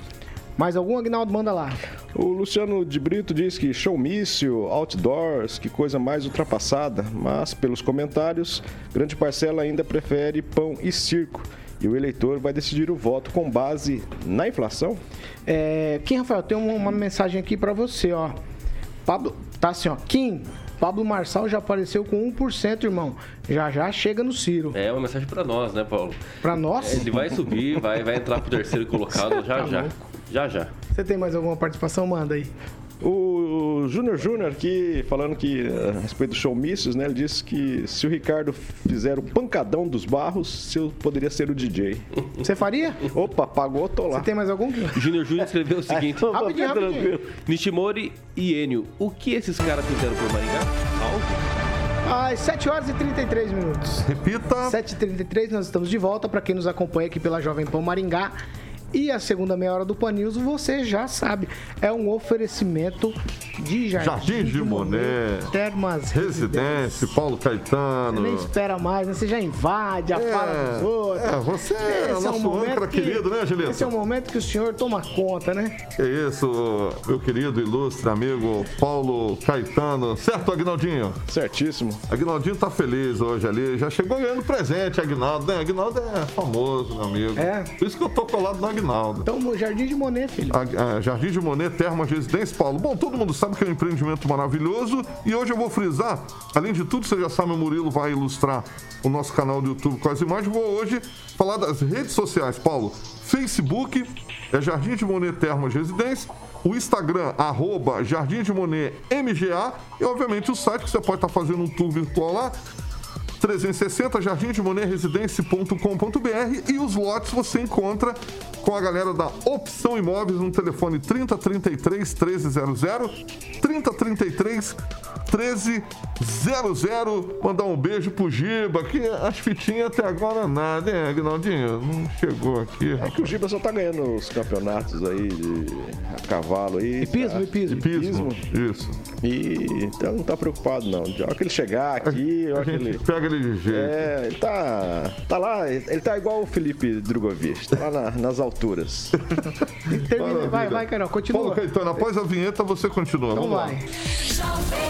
Mais algum, Agnaldo? Manda lá. O Luciano de Brito diz que showmício, outdoors, que coisa mais ultrapassada, mas pelos comentários, grande parcela ainda prefere pão e circo. E o eleitor vai decidir o voto com base na inflação? É, Kim Rafael, tem uma, uma mensagem aqui pra você, ó. Pablo, tá assim, ó. Kim, Pablo Marçal já apareceu com 1%, irmão. Já já chega no Ciro. É uma mensagem para nós, né, Paulo? Pra nós? Ele vai subir, vai, vai entrar pro terceiro colocado já Tá já. louco. Já já. Você tem mais alguma participação? Manda aí. O Júnior Júnior aqui, falando que eh, a respeito do showmícios, né? Ele disse que se o Ricardo fizer o pancadão dos barros, eu poderia ser o DJ. Você faria? Opa, pagou, tô lá. Você tem mais algum? Júnior Júnior escreveu o seguinte: Rapidinho, rapidinho. Nishimori e Enio, o que esses caras fizeram por Maringá? Algo? Às 7 horas e 33 minutos. Repita. 7h33, nós estamos de volta. Para quem nos acompanha aqui pela Jovem Pan Maringá. E a segunda meia hora do Pan News, você já sabe, é um oferecimento de Jardim, Jardim de Monet, Termas Residência, Paulo Você Caetano. nem espera mais, né? Você já invade a fala dos outros. é, você é o nosso âncora querido, né, Angelito? Esse é o momento que o senhor toma conta, né? Que isso, meu querido ilustre amigo Paulo Caetano. Certo, Agnaldinho? Certíssimo. Agnaldinho tá feliz hoje ali. Já chegou ganhando presente, Agnaldo, né? Agnaldo é famoso, meu amigo. É. Por isso que eu tô colado no Agnaldo. Então, Jardim de Monet, filho. A- a Jardim de Monet, Termas Residência, Paulo. Bom, todo mundo sabe que é um empreendimento maravilhoso e hoje eu vou frisar, além de tudo, você já sabe, o Murilo vai ilustrar o nosso canal do YouTube com as imagens. Vou hoje falar das redes sociais, Paulo. Facebook é Jardim de Monet Termas Residência, o Instagram, arroba Jardim de Monet MGA e, obviamente, o site que você pode estar fazendo um tour virtual lá, 360 Jardim de Monet Residência.com.br e os lotes você encontra com a galera da Opção Imóveis no telefone 3033 1300 3033 1300. Mandar um beijo pro Giba, que as fitinhas até agora nada, hein, Agnaldinho? Não chegou aqui. É que o Giba só tá ganhando os campeonatos aí de a cavalo aí. Hipismo, tá? hipismo. Pismo. Isso. E então não tá preocupado não. Hora que ele chegar aqui, a A ele. pega ele de jeito. É, ele tá. Tá lá, ele tá igual o Felipe Drogovic, tá lá na- nas alturas. Termina, vai, vai, Carol, Paulo continua. Caetano, após a vinheta você continua. Então Vamos lá. vai.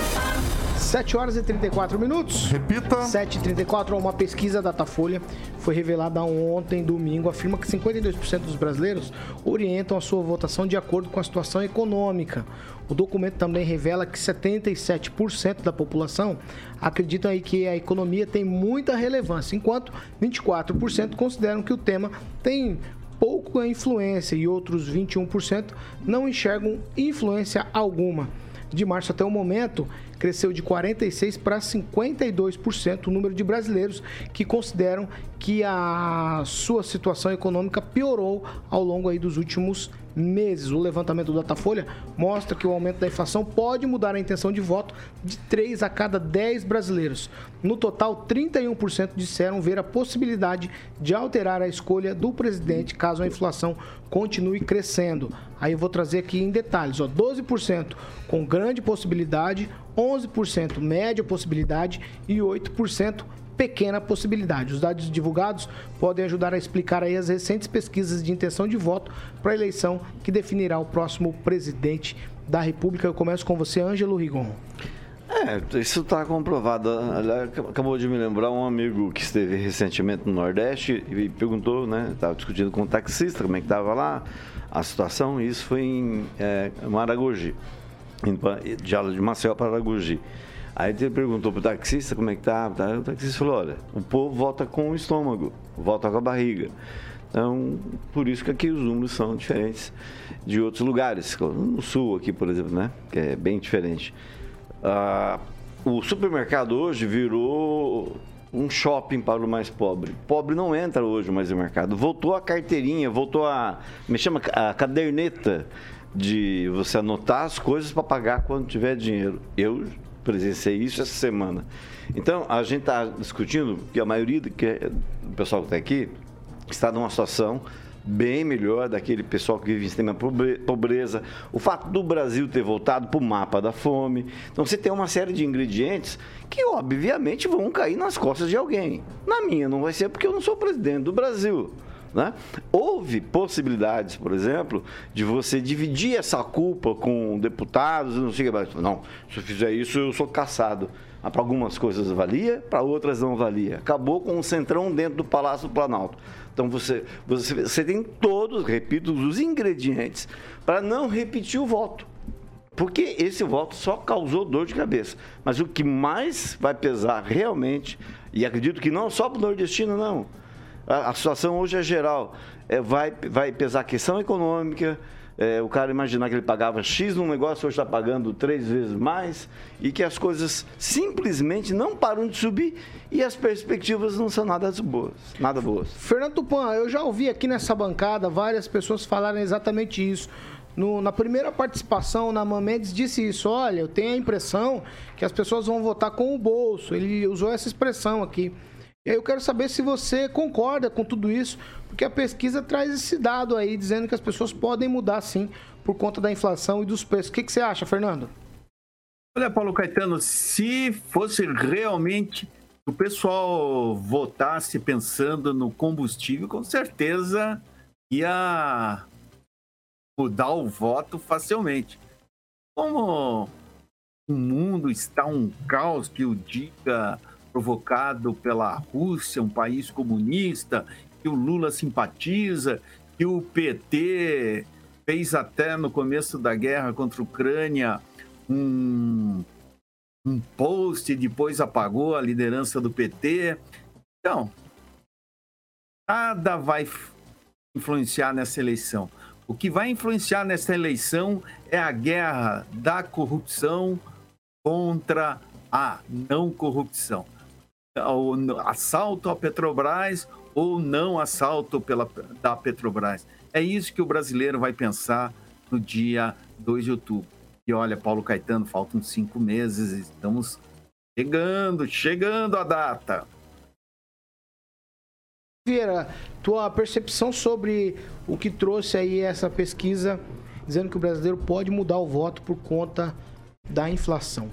7 horas e 34 minutos. Repita. 7h34, uma pesquisa Datafolha foi revelada ontem, domingo, afirma que 52% dos brasileiros orientam a sua votação de acordo com a situação econômica. O documento também revela que 77% da população acreditam aí que a economia tem muita relevância, enquanto 24% consideram que o tema tem pouca influência e outros 21% não enxergam influência alguma. De março até o momento, cresceu de 46% para 52% o número de brasileiros que consideram que a sua situação econômica piorou ao longo aí dos últimos meses. O levantamento do Datafolha mostra que o aumento da inflação pode mudar a intenção de voto de 3 a cada 10 brasileiros. No total, 31% disseram ver a possibilidade de alterar a escolha do presidente caso a inflação continue crescendo. Aí eu vou trazer aqui em detalhes, ó, 12% com grande possibilidade, 11% média possibilidade e 8% pequena possibilidade. Os dados divulgados podem ajudar a explicar aí as recentes pesquisas de intenção de voto para a eleição que definirá o próximo presidente da República. Eu começo com você, Ângelo Rigon. É, isso está comprovado. Acabou de me lembrar um amigo que esteve recentemente no Nordeste e perguntou, né? Estava discutindo com o taxista como é que estava lá a situação. Isso foi em é, Maragogi, indo pra- de Maceió para Aragogi. Aí ele perguntou para o taxista como é que tá, tá. O taxista falou: olha, o povo volta com o estômago, volta com a barriga. Então, por isso que aqui os números são diferentes de outros lugares. No sul aqui, por exemplo, né? Que é bem diferente. Ah, o supermercado hoje virou um shopping para o mais pobre. Pobre não entra hoje mais no mercado. Voltou a carteirinha, voltou a. Me chama a caderneta de você anotar as coisas para pagar quando tiver dinheiro. Eu presenciei isso essa semana. Então, a gente está discutindo que a maioria do, que, do pessoal que está aqui está numa situação bem melhor daquele pessoal que vive em extrema pobre- pobreza. O fato do Brasil ter voltado para o mapa da fome. Então você tem uma série de ingredientes que, obviamente, vão cair nas costas de alguém. Na minha não vai ser porque eu não sou presidente do Brasil. Né? Houve possibilidades, por exemplo, de você dividir essa culpa com deputados não sei mais. Não, se eu fizer isso, eu sou caçado. Ah, Para algumas coisas valia, para outras não valia. Acabou com um centrão dentro do Palácio do Planalto. Então você, você, você tem todos, repito, os ingredientes para não repetir o voto. Porque esse voto só causou dor de cabeça. Mas o que mais vai pesar realmente, e acredito que não só para o nordestino, não. A, situação hoje é geral. É, vai, vai pesar a questão econômica. é, o cara imaginar que ele pagava X num negócio, hoje está pagando três vezes mais. E que as coisas simplesmente não param de subir e as perspectivas não são nada boas. Nada boas. Fernando Tupan, eu já ouvi aqui nessa bancada várias pessoas falarem exatamente isso. No- na primeira participação, na Mendes disse isso. Olha, eu tenho a impressão que as pessoas vão votar com o bolso. Ele usou essa expressão aqui. E aí eu quero saber se você concorda com tudo isso, porque a pesquisa traz esse dado aí, dizendo que as pessoas podem mudar sim por conta da inflação e dos preços. O que, que você acha, Fernando? Olha, Paulo Caetano, se fosse realmente o pessoal votasse pensando no combustível, com certeza ia mudar o voto facilmente. Como o mundo está um caos que o diga provocado pela Rússia, um país comunista, que o Lula simpatiza, que o PT fez até no começo da guerra contra a Ucrânia um, um post e depois apagou a liderança do PT. Então, nada vai influenciar nessa eleição. O que vai influenciar nessa eleição é a guerra da corrupção contra a não corrupção. O n- assalto à Petrobras ou não assalto pela, da Petrobras. É isso que o brasileiro vai pensar no dia 2 de outubro. E olha, Paulo Caetano, faltam cinco meses, estamos chegando, chegando a data. Vieira, tua percepção sobre o que trouxe aí essa pesquisa dizendo que o brasileiro pode mudar o voto por conta da inflação.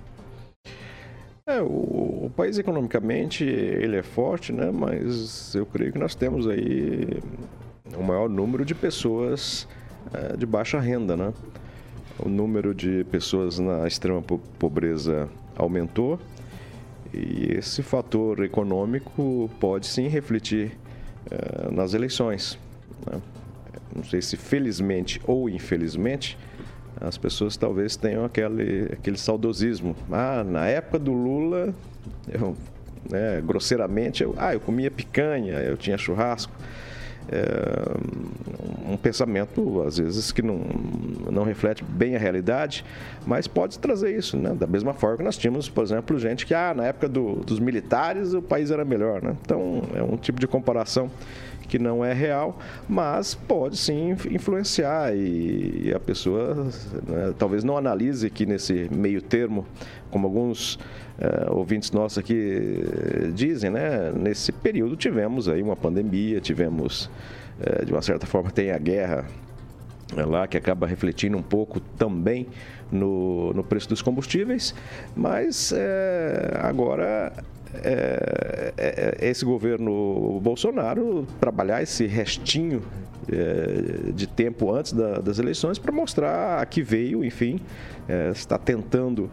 É, o, o, país economicamente ele é forte, né? Mas eu creio que nós temos aí o maior número de pessoas é, de baixa renda, né? O número de pessoas na extrema pobreza aumentou e esse fator econômico pode sim refletir é, nas eleições. Né? Não sei se felizmente ou infelizmente, as pessoas talvez tenham aquele, aquele saudosismo. Ah, na época do Lula, eu, né, grosseiramente, eu, ah, eu comia picanha, eu tinha churrasco. É, um pensamento, às vezes, que não, não reflete bem a realidade, mas pode trazer isso, né? Da mesma forma que nós tínhamos, por exemplo, gente que, ah, na época do, dos militares o país era melhor, né? Então, é um tipo de comparação que não é real, mas pode sim influenciar e, a pessoa né, talvez não analise que nesse meio termo, como alguns uh, ouvintes nossos aqui dizem, né, nesse período tivemos aí uma pandemia, tivemos uh, de uma certa forma tem a guerra lá que acaba refletindo um pouco também no, no preço dos combustíveis, mas agora é, é, é, esse governo Bolsonaro trabalhar esse restinho é, de tempo antes da, das eleições para mostrar a que veio, enfim, está tentando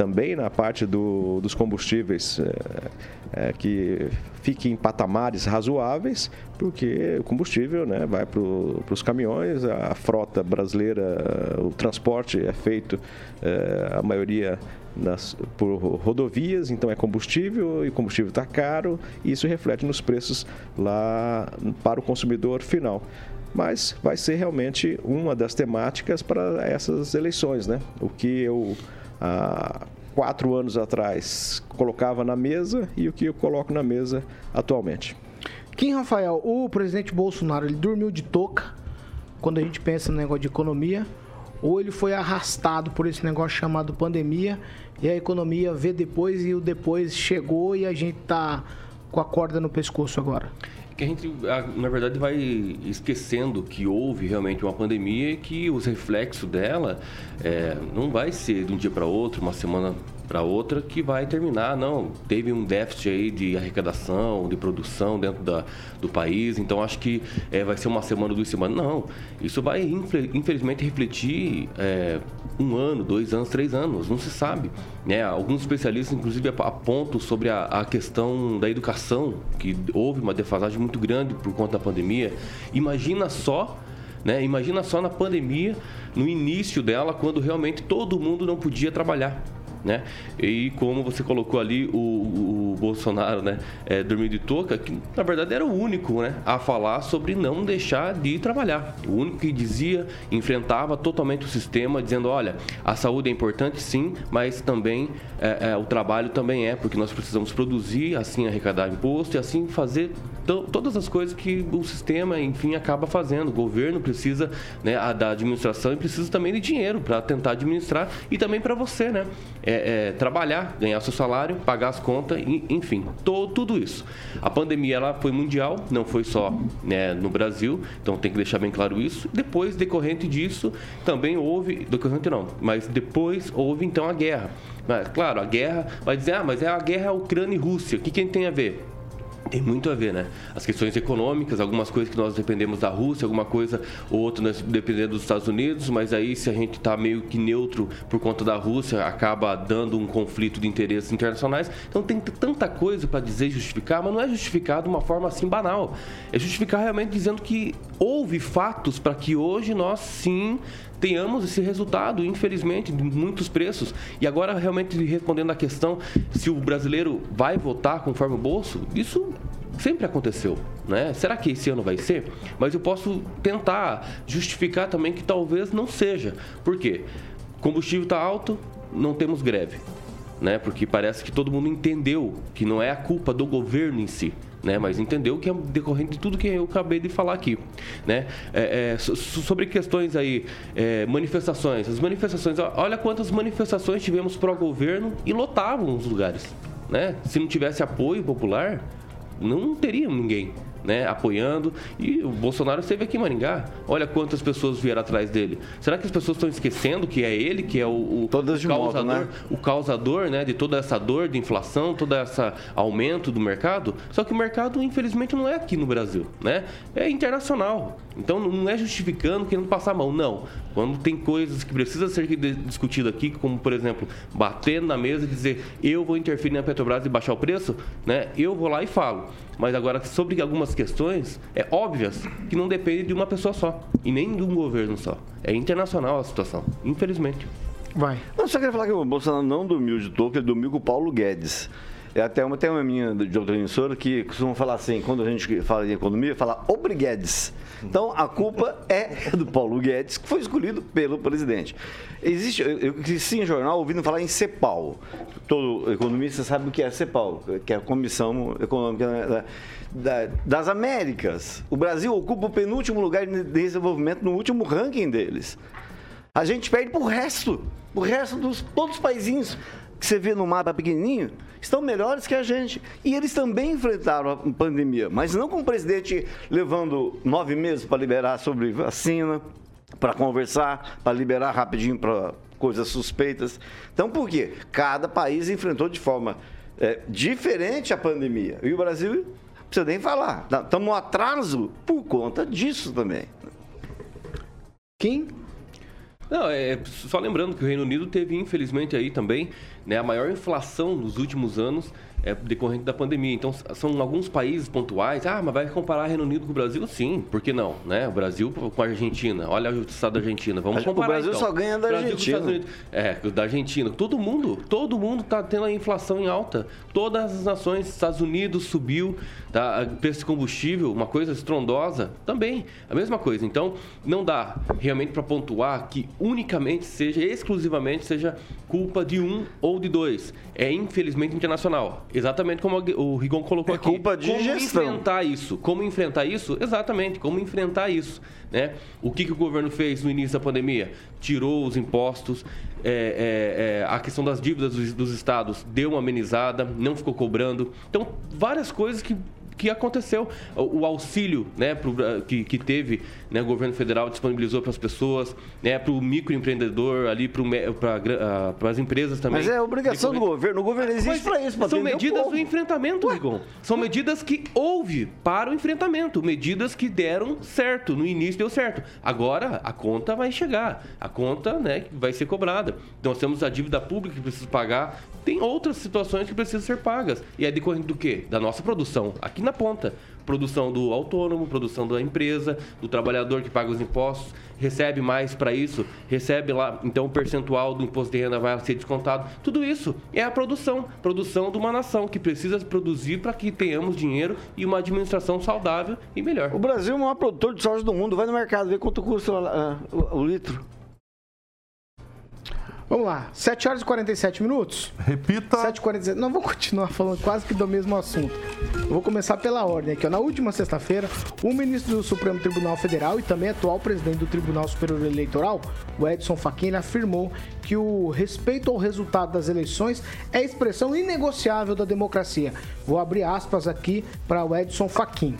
também na parte do, dos combustíveis é, é, que fique em patamares razoáveis, porque o combustível né, vai para os caminhões, a frota brasileira, o transporte é feito, é, a maioria nas, por rodovias, então é combustível e combustível está caro e isso reflete nos preços lá para o consumidor final. Mas vai ser realmente uma das temáticas para essas eleições, né? O que eu há quatro anos atrás colocava na mesa e o que eu coloco na mesa atualmente. Kim Rafael, o presidente Bolsonaro ele dormiu de touca quando a gente pensa no negócio de economia ou ele foi arrastado por esse negócio chamado pandemia e a economia vê depois e o depois chegou e a gente tá com a corda no pescoço agora? que a gente, na verdade, vai esquecendo que houve realmente uma pandemia e que os reflexos dela é, não vai ser de um dia para outro, uma semana para outra que vai terminar. Não, teve um déficit aí de arrecadação, de produção dentro da, do país, então acho que é, vai ser uma semana, duas semanas. Não, isso vai infelizmente refletir é, um ano, dois anos, três anos, não se sabe. Né? Alguns especialistas, inclusive, apontam sobre a, a questão da educação, que houve uma defasagem muito grande por conta da pandemia. Imagina só né? Imagina só na pandemia, no início dela, quando realmente todo mundo não podia trabalhar né? E como você colocou ali o, o Bolsonaro, né, é, dormindo de touca, que na verdade era o único, né, a falar sobre não deixar de trabalhar. O único que dizia, enfrentava totalmente o sistema, dizendo, olha, a saúde é importante sim, mas também é, é, o trabalho também é, porque nós precisamos produzir, assim arrecadar imposto e assim fazer todas as coisas que o sistema, enfim, acaba fazendo. O governo precisa né, da administração e precisa também de dinheiro para tentar administrar e também para você, né? É, é, trabalhar, ganhar seu salário, pagar as contas, enfim, todo, tudo isso. A pandemia ela foi mundial, não foi só né, no Brasil, então tem que deixar bem claro isso. Depois, decorrente disso, também houve, decorrente não, mas depois houve então a guerra. Mas, claro, a guerra vai dizer, ah, mas é a guerra Ucrânia e Rússia, o que, que tem a ver? Tem muito a ver, né? As questões econômicas, algumas coisas que nós dependemos da Rússia, alguma coisa ou outra nós dependemos dos Estados Unidos, mas aí se a gente está meio que neutro por conta da Rússia, acaba dando um conflito de interesses internacionais. Então tem tanta coisa para dizer e justificar, mas não é justificar de uma forma assim banal. É justificar realmente dizendo que houve fatos para que hoje nós sim tenhamos esse resultado, infelizmente, de muitos preços. E agora, realmente, respondendo a questão se o brasileiro vai votar conforme o bolso, isso sempre aconteceu, né? Será que esse ano vai ser? Mas eu posso tentar justificar também que talvez não seja. Por quê? Combustível está alto, não temos greve, né? Porque parece que todo mundo entendeu que não é a culpa do governo em si né? Mas entendeu que é decorrente de tudo que eu acabei de falar aqui, né? É, é, so, sobre questões aí, é, manifestações. As manifestações, olha quantas manifestações tivemos pro governo e lotavam os lugares, né? Se não tivesse apoio popular, não teria ninguém né, apoiando. E o Bolsonaro esteve aqui em Maringá. Olha quantas pessoas vieram atrás dele. Será que as pessoas estão esquecendo que é ele que é o, o de causador, modo, né? o causador né, de toda essa dor de inflação, todo esse aumento do mercado? Só que o mercado, infelizmente, não é aqui no Brasil, né? É internacional. Então não é justificando, querendo passar a mão. Não. Quando tem coisas que precisam ser discutidas aqui, como por exemplo, bater na mesa e dizer eu vou interferir na Petrobras e baixar o preço, né? Eu vou lá e falo. Mas agora, sobre algumas questões, é óbvias que não depende de uma pessoa só. E nem de um governo só. É internacional a situação, infelizmente. Vai. Não, só queria falar que o Bolsonaro não dormiu de toco, ele dormiu com o Paulo Guedes. É até uma, tem uma minha de outra emissora que costuma falar assim, quando a gente fala em economia, fala obriguedes. Então a culpa é do Paulo Guedes, que foi escolhido pelo presidente. Existe, eu cresci em jornal ouvindo falar em CEPAL. Todo economista sabe o que é CEPAL, que é a Comissão Econômica da, das Américas. O Brasil ocupa o penúltimo lugar de desenvolvimento no último ranking deles. A gente perde para o resto, o resto dos todos os paizinhos que você vê no mapa pequenininho, estão melhores que a gente. E eles também enfrentaram a pandemia, mas não com o presidente levando nove meses para liberar sobre vacina, para conversar, para liberar rapidinho para coisas suspeitas. Então, por quê? Cada país enfrentou de forma é, diferente a pandemia. E o Brasil, precisa nem falar, estamos atraso por conta disso também. Quem? Não, é só lembrando que o Reino Unido teve, infelizmente, aí também né, a maior inflação nos últimos anos é decorrente da pandemia. Então, são alguns países pontuais. Ah, mas vai comparar Reino Unido com o Brasil? Sim, por que não? Né? O Brasil com a Argentina. Olha o estado da Argentina. Vamos comparar. O Brasil então. só ganha da Brasil Argentina. É, da Argentina. Todo mundo, todo mundo está tendo a inflação em alta. Todas as nações, Estados Unidos subiu, tá? preço de combustível, uma coisa estrondosa, também. A mesma coisa. Então, não dá realmente para pontuar que unicamente seja, exclusivamente seja culpa de um ou de dois. É infelizmente internacional. Exatamente como o Rigon colocou é aqui. culpa de como gestão. enfrentar isso? Como enfrentar isso? Exatamente, como enfrentar isso. Né? O que, que o governo fez no início da pandemia? Tirou os impostos, é, é, é, a questão das dívidas dos, dos estados deu uma amenizada, não ficou cobrando. Então, várias coisas que que aconteceu. O, o auxílio né, pro, que, que teve, né, o governo federal disponibilizou para as pessoas, né, para o microempreendedor, ali para uh, as empresas também. Mas é obrigação do governo. O governo existe para isso, para São medidas do enfrentamento, Rigon. São medidas que houve para o enfrentamento. Medidas que deram certo. No início deu certo. Agora a conta vai chegar. A conta né, vai ser cobrada. Então nós temos a dívida pública que precisa pagar. Tem outras situações que precisam ser pagas. E é decorrente do quê? Da nossa produção. Aqui na na ponta. Produção do autônomo, produção da empresa, do trabalhador que paga os impostos, recebe mais para isso, recebe lá, então o percentual do imposto de renda vai ser descontado. Tudo isso é a produção, produção de uma nação que precisa produzir para que tenhamos dinheiro e uma administração saudável e melhor. O Brasil é o maior produtor de soja do mundo. Vai no mercado ver quanto custa uh, o, o litro. Vamos lá, 7 horas e 47 minutos. Repita. 7 e 47 Não, vou continuar falando quase que do mesmo assunto. Eu vou começar pela ordem aqui. Ó. Na última sexta-feira, o ministro do Supremo Tribunal Federal e também atual presidente do Tribunal Superior Eleitoral, o Edson Fachin, afirmou que o respeito ao resultado das eleições é expressão inegociável da democracia. Vou abrir aspas aqui para o Edson Fachin.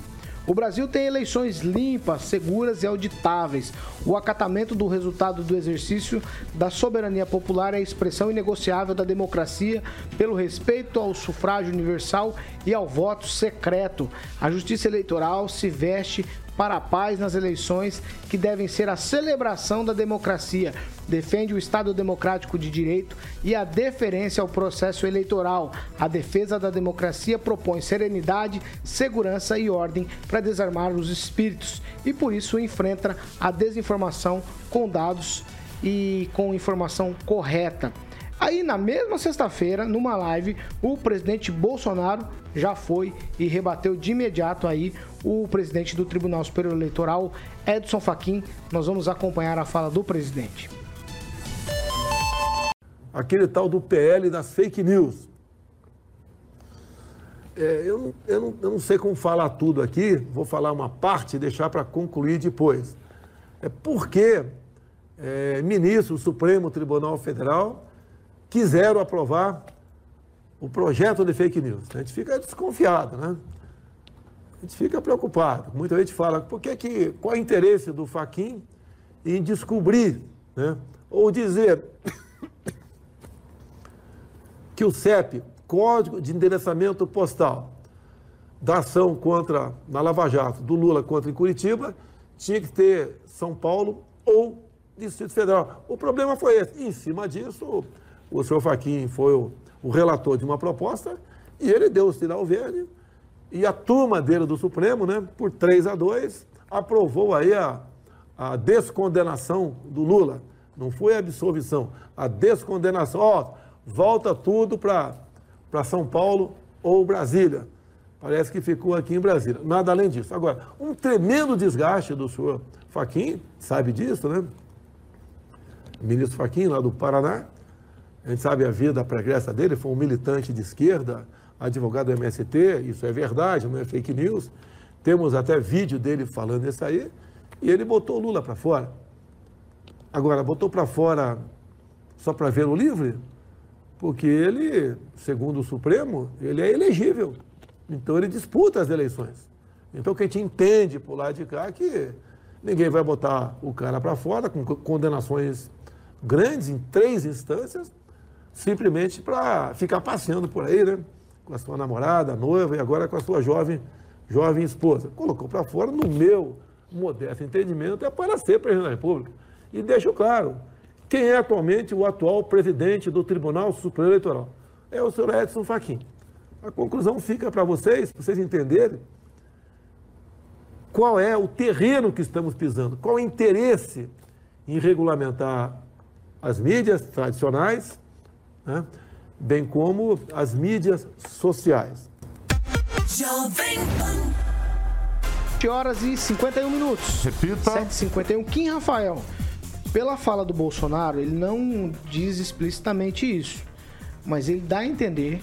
O Brasil tem eleições limpas, seguras e auditáveis. O acatamento do resultado do exercício da soberania popular é a expressão inegociável da democracia pelo respeito ao sufrágio universal e ao voto secreto. A justiça eleitoral se veste para a paz nas eleições, que devem ser a celebração da democracia, defende o Estado democrático de direito e a deferência ao processo eleitoral. A defesa da democracia propõe serenidade, segurança e ordem para desarmar os espíritos e por isso enfrenta a desinformação com dados e com informação correta. Aí, na mesma sexta-feira, numa live, o presidente Bolsonaro já foi e rebateu de imediato aí o presidente do Tribunal Superior Eleitoral, Edson Fachin. Nós vamos acompanhar a fala do presidente. Aquele tal do PL das fake news. é, eu, não, eu, não, eu não sei como falar tudo aqui, vou falar uma parte e deixar para concluir depois. É porque é, ministros do Supremo Tribunal Federal quiseram aprovar o projeto de fake news. A gente fica desconfiado, né? A gente fica preocupado. Muita gente fala, por que que, qual é o interesse do Faquin em descobrir, né? ou dizer que o CEP, Código de Endereçamento Postal, da ação contra, na Lava Jato, do Lula contra em Curitiba, tinha que ter São Paulo ou Distrito Federal. O problema foi esse. Em cima disso, o senhor Faquim foi o, o relator de uma proposta e ele deu o sinal verde e a turma dele do Supremo, né, por 3 a 2, aprovou aí a, a descondenação do Lula. Não foi a absolvição, a descondenação. Ó, volta tudo para São Paulo ou Brasília. Parece que ficou aqui em Brasília. Nada além disso. Agora, um tremendo desgaste do senhor Faquim, sabe disso, né? O ministro Faquim, lá do Paraná. A gente sabe a vida pregressa dele, foi um militante de esquerda, advogado do MST, isso é verdade, não é fake news. Temos até vídeo dele falando isso aí, e ele botou o Lula para fora. Agora, botou para fora só para ver o livre? Porque ele, segundo o Supremo, ele é elegível. Então ele disputa as eleições. Então que a gente entende por lá de cá que ninguém vai botar o cara para fora com condenações grandes em três instâncias, simplesmente para ficar passeando por aí, né? Com a sua namorada, noiva e agora com a sua jovem, jovem esposa. Colocou para fora, no meu modesto entendimento, é para ser presidente da República. E deixo claro, quem é atualmente o atual presidente do Tribunal Superior Eleitoral? É o senhor Edson Fachin. A conclusão fica para vocês, para vocês entenderem qual é o terreno que estamos pisando, qual o interesse em regulamentar as mídias tradicionais, né, bem como as mídias sociais. Jovem Pan. 7 horas e 51 minutos. Repita. 7h51. Kim Rafael, pela fala do Bolsonaro, ele não diz explicitamente isso, mas ele dá a entender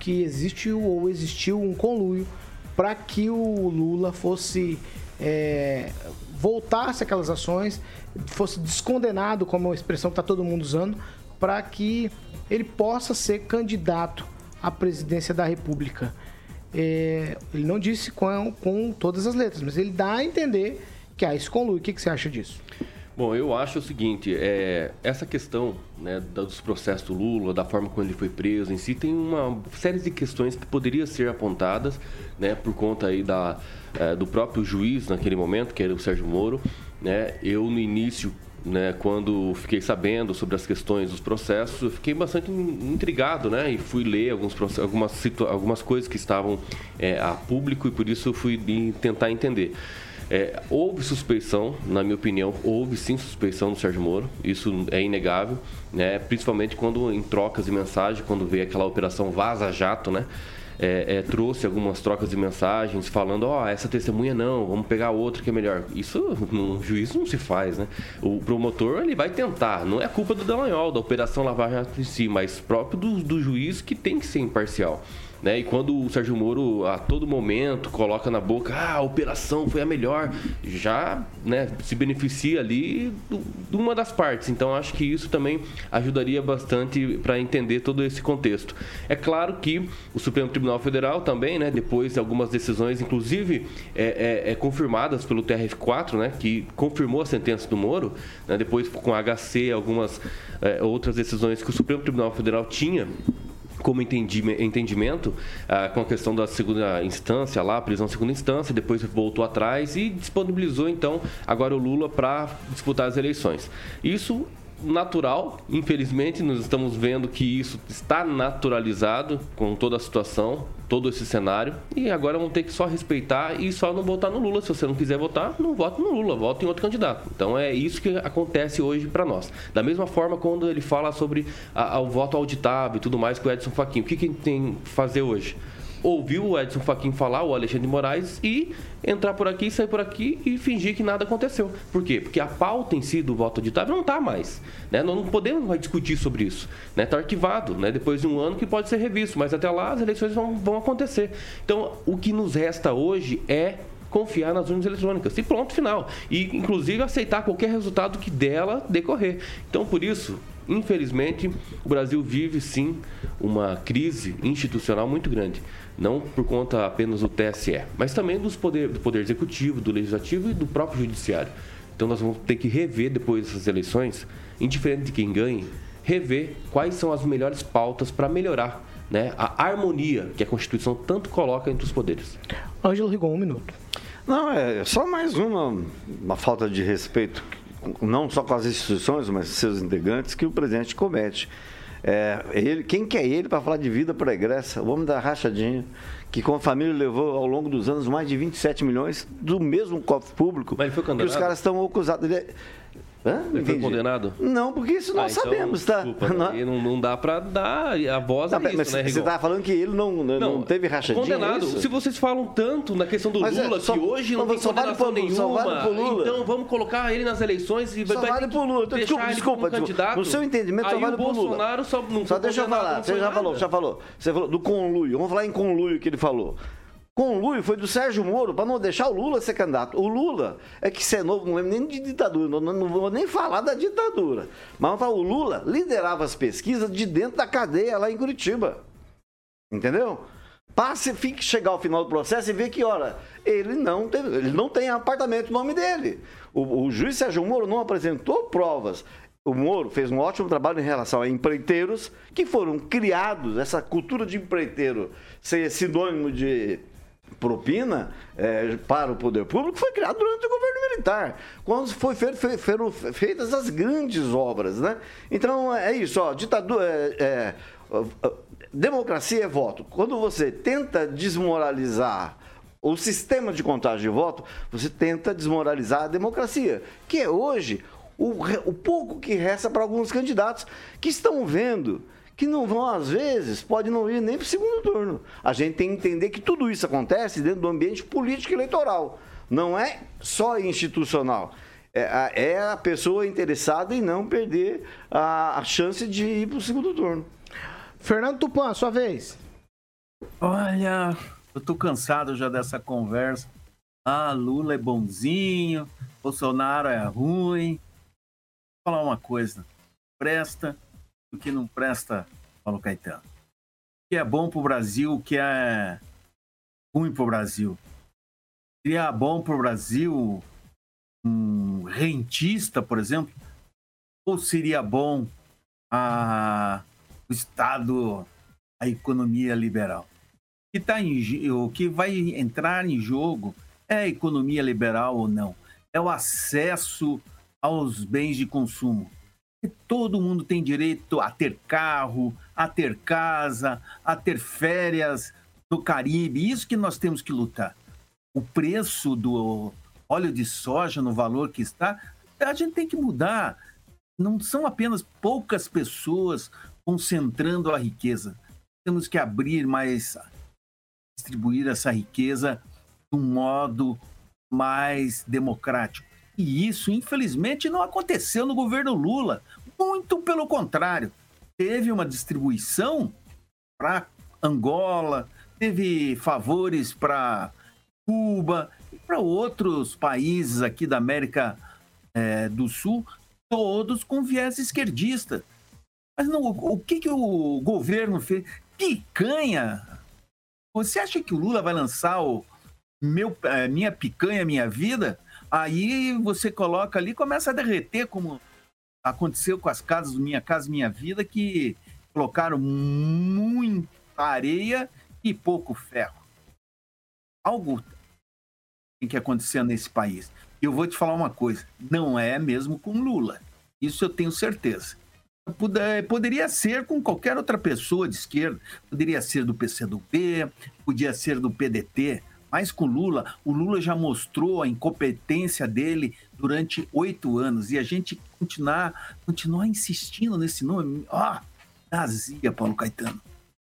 que existe ou existiu um conluio para que o Lula fosse é, voltasse aquelas ações, fosse descondenado, como a expressão que está todo mundo usando, para que ele possa ser candidato à presidência da República. É, ele não disse com, com todas as letras, mas ele dá a entender que há esse conluio. O que, que você acha disso? Bom, eu acho o seguinte, é, essa questão né, dos processos do Lula, da forma como ele foi preso em si, tem uma série de questões que poderiam ser apontadas né, por conta aí da, é, do próprio juiz naquele momento, que era o Sérgio Moro. Né, eu, no início, né, quando fiquei sabendo sobre as questões dos processos, eu fiquei bastante intrigado, né, e fui ler alguns algumas algumas coisas que estavam é, a público e por isso fui tentar entender. É, houve suspeição, na minha opinião, houve sim suspeição do Sérgio Moro, isso é inegável, né? principalmente quando em trocas de mensagem, quando veio aquela operação Vaza Jato, né? É, é, trouxe algumas trocas de mensagens falando, ó, oh, essa testemunha não, vamos pegar outra que é melhor. Isso no juízo não se faz, né? O promotor ele vai tentar, não é culpa do Dallagnol, da operação Lava Jato em si, mas próprio do, do juiz que tem que ser imparcial. Né? E quando o Sérgio Moro a todo momento coloca na boca, ah, a operação foi a melhor, já né, se beneficia ali de uma das partes. Então acho que isso também ajudaria bastante para entender todo esse contexto. É claro que o Supremo Tribunal Federal também, né, depois de algumas decisões, inclusive é, é, é confirmadas pelo TRF4, né, que confirmou a sentença do Moro, né, depois com HC, algumas é, outras decisões que o Supremo Tribunal Federal tinha como entendimento ah, com a questão da segunda instância lá, prisão segunda instância, depois voltou atrás e disponibilizou então agora o Lula para disputar as eleições. Isso natural, infelizmente, nós estamos vendo que isso está naturalizado com toda a situação, todo esse cenário, e agora vamos ter que só respeitar e só não votar no Lula. Se você não quiser votar, não vote no Lula, vote em outro candidato. Então é isso que acontece hoje para nós. Da mesma forma, quando ele fala sobre a, a, o voto auditável e tudo mais com o Edson Fachin, o que, que tem que fazer hoje? Ouvir o Edson Fachin falar, o Alexandre de Moraes, e entrar por aqui, sair por aqui e fingir que nada aconteceu. Por quê? Porque a pauta em si do voto auditável não está mais. Né? Nós não podemos discutir sobre isso. Está né? Tá arquivado, né? depois de um ano que pode ser revisto, mas até lá as eleições vão, vão acontecer. Então, o que nos resta hoje é confiar nas urnas eletrônicas. E pronto, final. E, inclusive, aceitar qualquer resultado que dela decorrer. Então, por isso, infelizmente, o Brasil vive sim uma crise institucional muito grande. Não por conta apenas do TSE, mas também dos poder, do Poder Executivo, do Legislativo e do próprio Judiciário. Então, nós vamos ter que rever depois dessas eleições, indiferente de quem ganhe, rever quais são as melhores pautas para melhorar né, a harmonia que a Constituição tanto coloca entre os poderes. Ângelo Rigon, um minuto. Não, é só mais uma, uma falta de respeito, não só com as instituições, mas seus integrantes, que o presidente comete. É, ele, quem que é ele para falar de vida pregressa? O homem da rachadinha, que com a família levou ao longo dos anos mais de 27 milhões do mesmo cofre público. Mas ele foi condenado? Que os caras estão acusados. Ele, Hã? Ele foi condenado? Não, porque isso nós ah, então, sabemos, tá? Desculpa, não, não, não dá para dar a voz não, a isso, mas né, Você está falando que ele não, não, não teve rachadinha, Condenado. É Se vocês falam tanto na questão do mas é, Lula, é, só, que hoje não tem condenação vale nenhuma, vale Lula. então vamos colocar ele nas eleições e só vai vale pro Lula. Desculpa, desculpa, candidato. No seu entendimento, só vale pro Lula. Bolsonaro só não Só deixa eu falar, você já falou, já falou. Você falou do conluio, vamos falar em conluio que ele falou conluio foi do Sérgio Moro para não deixar o Lula ser candidato. O Lula é que ser novo, não lembro nem de ditadura, não, não, vou nem falar da ditadura. Mas o Lula liderava as pesquisas de dentro da cadeia lá em Curitiba. Entendeu? Passe, fique chegar ao final do processo e ver que, olha, ele não tem, ele não tem apartamento no nome dele. O, o juiz Sérgio Moro não apresentou provas. O Moro fez um ótimo trabalho em relação a empreiteiros que foram criados, essa cultura de empreiteiro ser sinônimo de propina é, para o poder público foi criado durante o governo militar, quando foi fe, foram feitas as grandes obras. Né? Então é isso, ó, ditadura. É, é, democracia é voto. Quando você tenta desmoralizar o sistema de contagem de voto, você tenta desmoralizar a democracia, que é hoje o, o pouco que resta para alguns candidatos que estão vendo que não vão, às vezes, pode não ir nem para o segundo turno. A gente tem que entender que tudo isso acontece dentro do ambiente político eleitoral. Não é só institucional. É, é a pessoa interessada em não perder a, a chance de ir para o segundo turno. Fernando Tupan, sua vez. Olha, eu tô cansado já dessa conversa. Ah, Lula é bonzinho, Bolsonaro é ruim. Vou falar uma coisa. Presta o que não presta, Paulo Caetano. O que é bom para o Brasil, o que é ruim para o Brasil. Seria bom para o Brasil um rentista, por exemplo? Ou seria bom a, o Estado, a economia liberal? O que, tá em, o que vai entrar em jogo é a economia liberal ou não? É o acesso aos bens de consumo todo mundo tem direito a ter carro, a ter casa, a ter férias no Caribe. Isso que nós temos que lutar. O preço do óleo de soja no valor que está, a gente tem que mudar. Não são apenas poucas pessoas concentrando a riqueza. Temos que abrir mais, distribuir essa riqueza de um modo mais democrático. E isso, infelizmente, não aconteceu no governo Lula. Muito pelo contrário. Teve uma distribuição para Angola, teve favores para Cuba e para outros países aqui da América é, do Sul, todos com viés esquerdista. Mas não, o, que, que o governo fez? Picanha! Você acha que o Lula vai lançar o meu, é, Minha Picanha, Minha Vida? Aí você coloca ali começa a derreter, como aconteceu com as casas Minha Casa Minha Vida, que colocaram muita areia e pouco ferro. Algo tem que acontecer nesse país. Eu vou te falar uma coisa: não é mesmo com Lula. Isso eu tenho certeza. Poderia ser com qualquer outra pessoa de esquerda, poderia ser do PCdoB, podia ser do PDT, mas com Lula, o Lula já mostrou a incompetência dele durante oito anos e a gente continuar, continuar insistindo nesse nome, ó, oh, Paulo Caetano.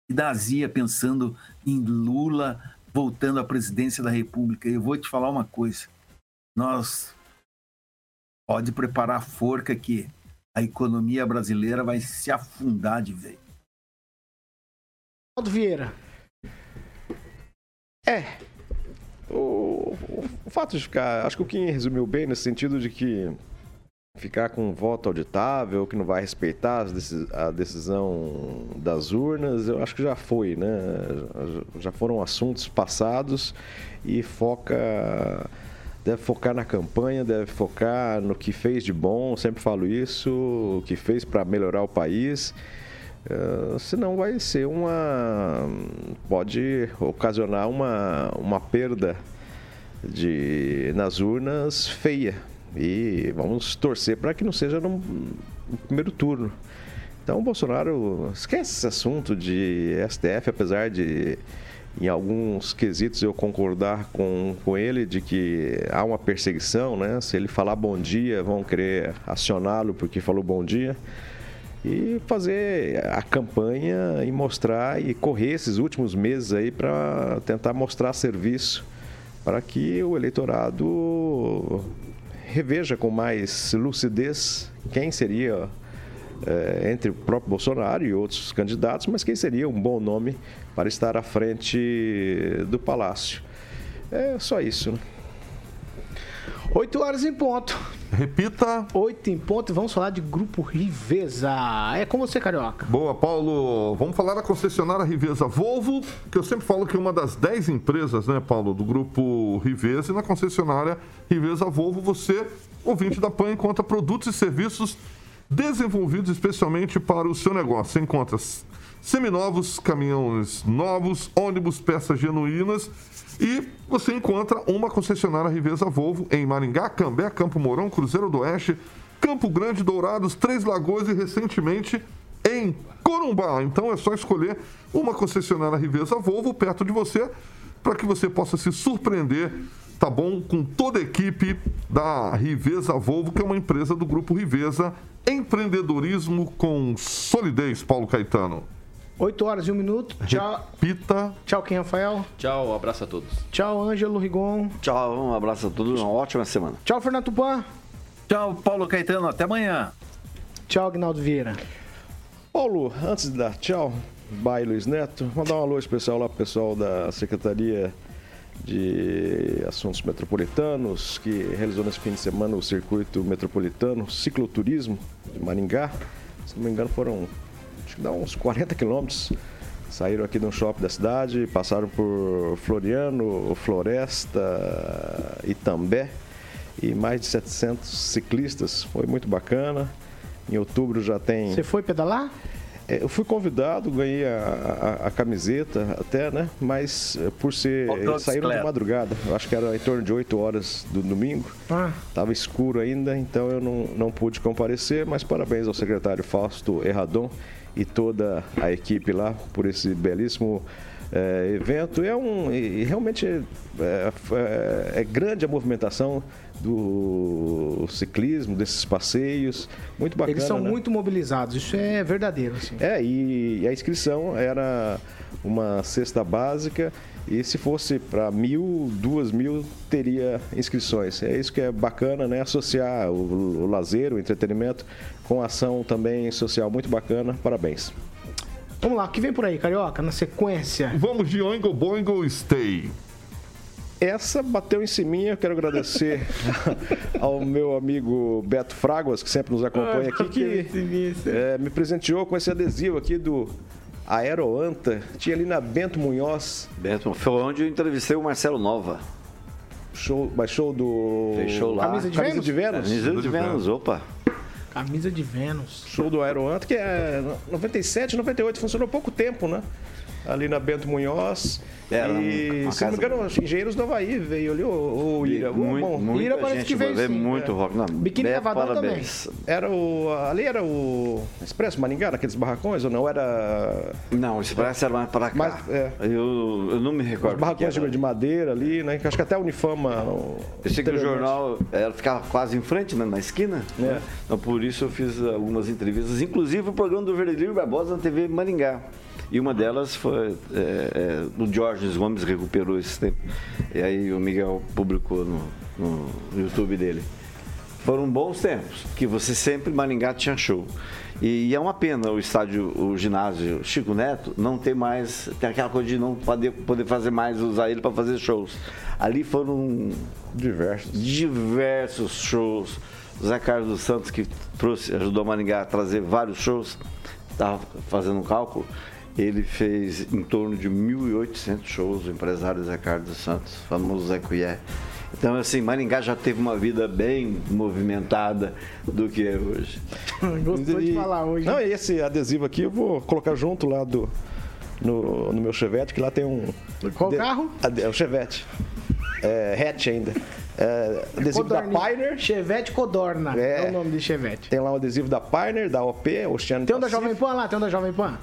e da azia pensando em Lula voltando à presidência da República. Eu vou te falar uma coisa. Nós pode preparar a forca que a economia brasileira vai se afundar de vez. Aldo Vieira. É. O, o, o fato de ficar. Acho que o Kim resumiu bem nesse sentido de que ficar com um voto auditável, que não vai respeitar a decisão das urnas, eu acho que já foi, né? Já foram assuntos passados e foca deve focar na campanha, deve focar no que fez de bom, sempre falo isso, o que fez para melhorar o país. Uh, senão vai ser uma. pode ocasionar uma, uma perda de, nas urnas feia. E vamos torcer para que não seja no, no primeiro turno. Então o Bolsonaro esquece esse assunto de STF, apesar de em alguns quesitos eu concordar com, com ele de que há uma perseguição, né? Se ele falar bom dia, vão querer acioná-lo porque falou bom dia. E fazer a campanha e mostrar e correr esses últimos meses aí para tentar mostrar serviço para que o eleitorado reveja com mais lucidez quem seria é, entre o próprio Bolsonaro e outros candidatos, mas quem seria um bom nome para estar à frente do Palácio. É só isso. Né? 8 horas em ponto. Repita. 8 em ponto e vamos falar de Grupo Riveza. É com você, Carioca. Boa, Paulo. Vamos falar da concessionária Riveza Volvo, que eu sempre falo que é uma das 10 empresas, né, Paulo, do Grupo Riveza. E na concessionária Riveza Volvo, você, ouvinte da PAN, encontra produtos e serviços desenvolvidos especialmente para o seu negócio. Você encontra seminovos, caminhões novos, ônibus, peças genuínas e você encontra uma concessionária Riveza Volvo em Maringá, Cambé, Campo Mourão, Cruzeiro do Oeste, Campo Grande, Dourados, Três Lagoas e recentemente em Corumbá. Então é só escolher uma concessionária Riveza Volvo perto de você para que você possa se surpreender, tá bom? Com toda a equipe da Riveza Volvo, que é uma empresa do grupo Riveza, empreendedorismo com solidez, Paulo Caetano. 8 horas e 1 minuto. Tchau. Pita. Tchau, Kim Rafael. Tchau, um abraço a todos. Tchau, Ângelo Rigon. Tchau, um abraço a todos, uma ótima semana. Tchau, Fernando Tupan. Tchau, Paulo Caetano, até amanhã. Tchau, Agnaldo Vieira. Paulo, antes de dar tchau, bye Luiz Neto, mandar um alô especial lá pro pessoal da Secretaria de Assuntos Metropolitanos, que realizou nesse fim de semana o circuito metropolitano cicloturismo de Maringá. Se não me engano, foram acho que dá uns 40 quilômetros. Saíram aqui no shopping da cidade, passaram por Floriano, Floresta, Itambé e mais de 700 ciclistas. Foi muito bacana. Em outubro já tem. Você foi pedalar? É, eu fui convidado, ganhei a, a, a, camiseta até, né? Mas é, por ser. Eles saíram de madrugada. Eu acho que era em torno de 8 horas do domingo. Ah. Tava escuro ainda, então eu não, não pude comparecer. Mas parabéns ao secretário Fausto Erradon e toda a equipe lá por esse belíssimo é, evento. É um, e realmente é, é, é, grande a movimentação do ciclismo, desses passeios, muito bacana. Eles são né? muito mobilizados, isso é verdadeiro. Assim. É, e, e a inscrição era uma cesta básica e se fosse para mil, duas mil, teria inscrições. É isso que é bacana, né? Associar o, o lazer, o entretenimento com ação também social muito bacana. Parabéns. Vamos lá, o que vem por aí, Carioca, na sequência? Vamos de Oingo Boingo Stay. Essa bateu em cima, eu quero agradecer ao meu amigo Beto Fraguas, que sempre nos acompanha aqui, que é, me presenteou com esse adesivo aqui do Aeroanta. Tinha ali na Bento Munhoz. Bento, foi onde eu entrevistei o Marcelo Nova. Show, mas show do... Fechou lá. Camisa de Camisa Vênus? de Vênus? Camisa de Vênus, opa. Camisa de Vênus. Show do Aeroanta, que é 97, 98, funcionou pouco tempo, né? Ali na Bento Munhoz. É, e, uma se não me engano, os engenheiros do Havaí veio ali, o, o Ira. Muito, bom, muita Ira parece gente que veio ver sim, muito é. rock. Não, Biquíni Beto, Cavadão parabéns. Era o. Ali era o Expresso Maringá, naqueles barracões, ou não? Era. Não, o Expresso era mais para cá. Mas, é. eu, eu não me Os recordo. barracões que era. de madeira ali, né? Acho que até a Unifama. o- Eu sei que o jornal ela ficava quase em frente, né, na esquina. É. né? Então por isso eu fiz algumas entrevistas, inclusive o programa do Verdelírio Barbosa na TV Maringá. E uma delas foi. É, é, o Jorge Gomes recuperou esse tempo. E aí o Miguel publicou no, no YouTube dele. Foram bons tempos, que você sempre, Maringá, tinha show. E, é uma pena o estádio, o ginásio Chico Neto não ter mais, tem aquela coisa de não poder, poder fazer mais, usar ele para fazer shows. Ali foram diversos, diversos shows. O Zé Carlos dos Santos, que trouxe, ajudou a Maringá a trazer vários shows, estava fazendo um cálculo, ele fez em torno de 1.800 shows, o empresário Zé Carlos dos Santos, famoso Zé Cuié. Então, assim, Maringá já teve uma vida bem movimentada do que é hoje. Gostou de falar hoje. Não, esse adesivo aqui eu vou colocar junto lá do, no, no meu Chevette, que lá tem um... Qual de, carro? É o Chevette. É, hatch ainda. É, adesivo da Pioneer. Chevette Codorna é, é, o nome de Chevette. Tem lá o adesivo da Pioneer, da OP, Oceano Tem um da Jovem Pan lá? Tem um da Jovem Pan?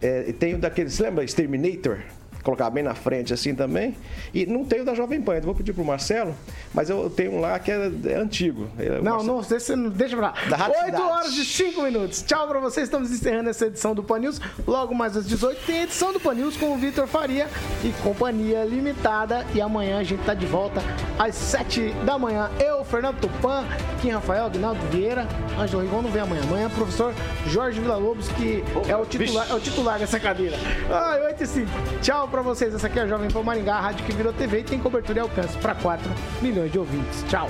É, tem um daqueles, você lembra? Exterminator? Colocar bem na frente assim também. E não tenho da Jovem Pan, eu vou pedir pro Marcelo, mas eu tenho um lá que é, é antigo. É, não, Marcelo... não, deixa, deixa pra lá. 8 horas e 5 minutos. Tchau pra vocês, estamos encerrando essa edição do Pan News. Logo mais às 18 tem edição do Pan News com o Vitor Faria e Companhia Limitada. E amanhã a gente tá de volta às 7 da manhã. Eu, Fernando Tupan, Kim Rafael, Aguinaldo Vieira, Ângelo Rigon não vem amanhã. Amanhã, professor Jorge Villa-Lobos, que é o, titular, é o titular dessa cadeira. Ai, 8 e 5. Tchau pra vocês. Essa aqui é a Jovem Pan Maringá, a rádio que virou TV e tem cobertura e alcance para 4 milhões de ouvintes. Tchau.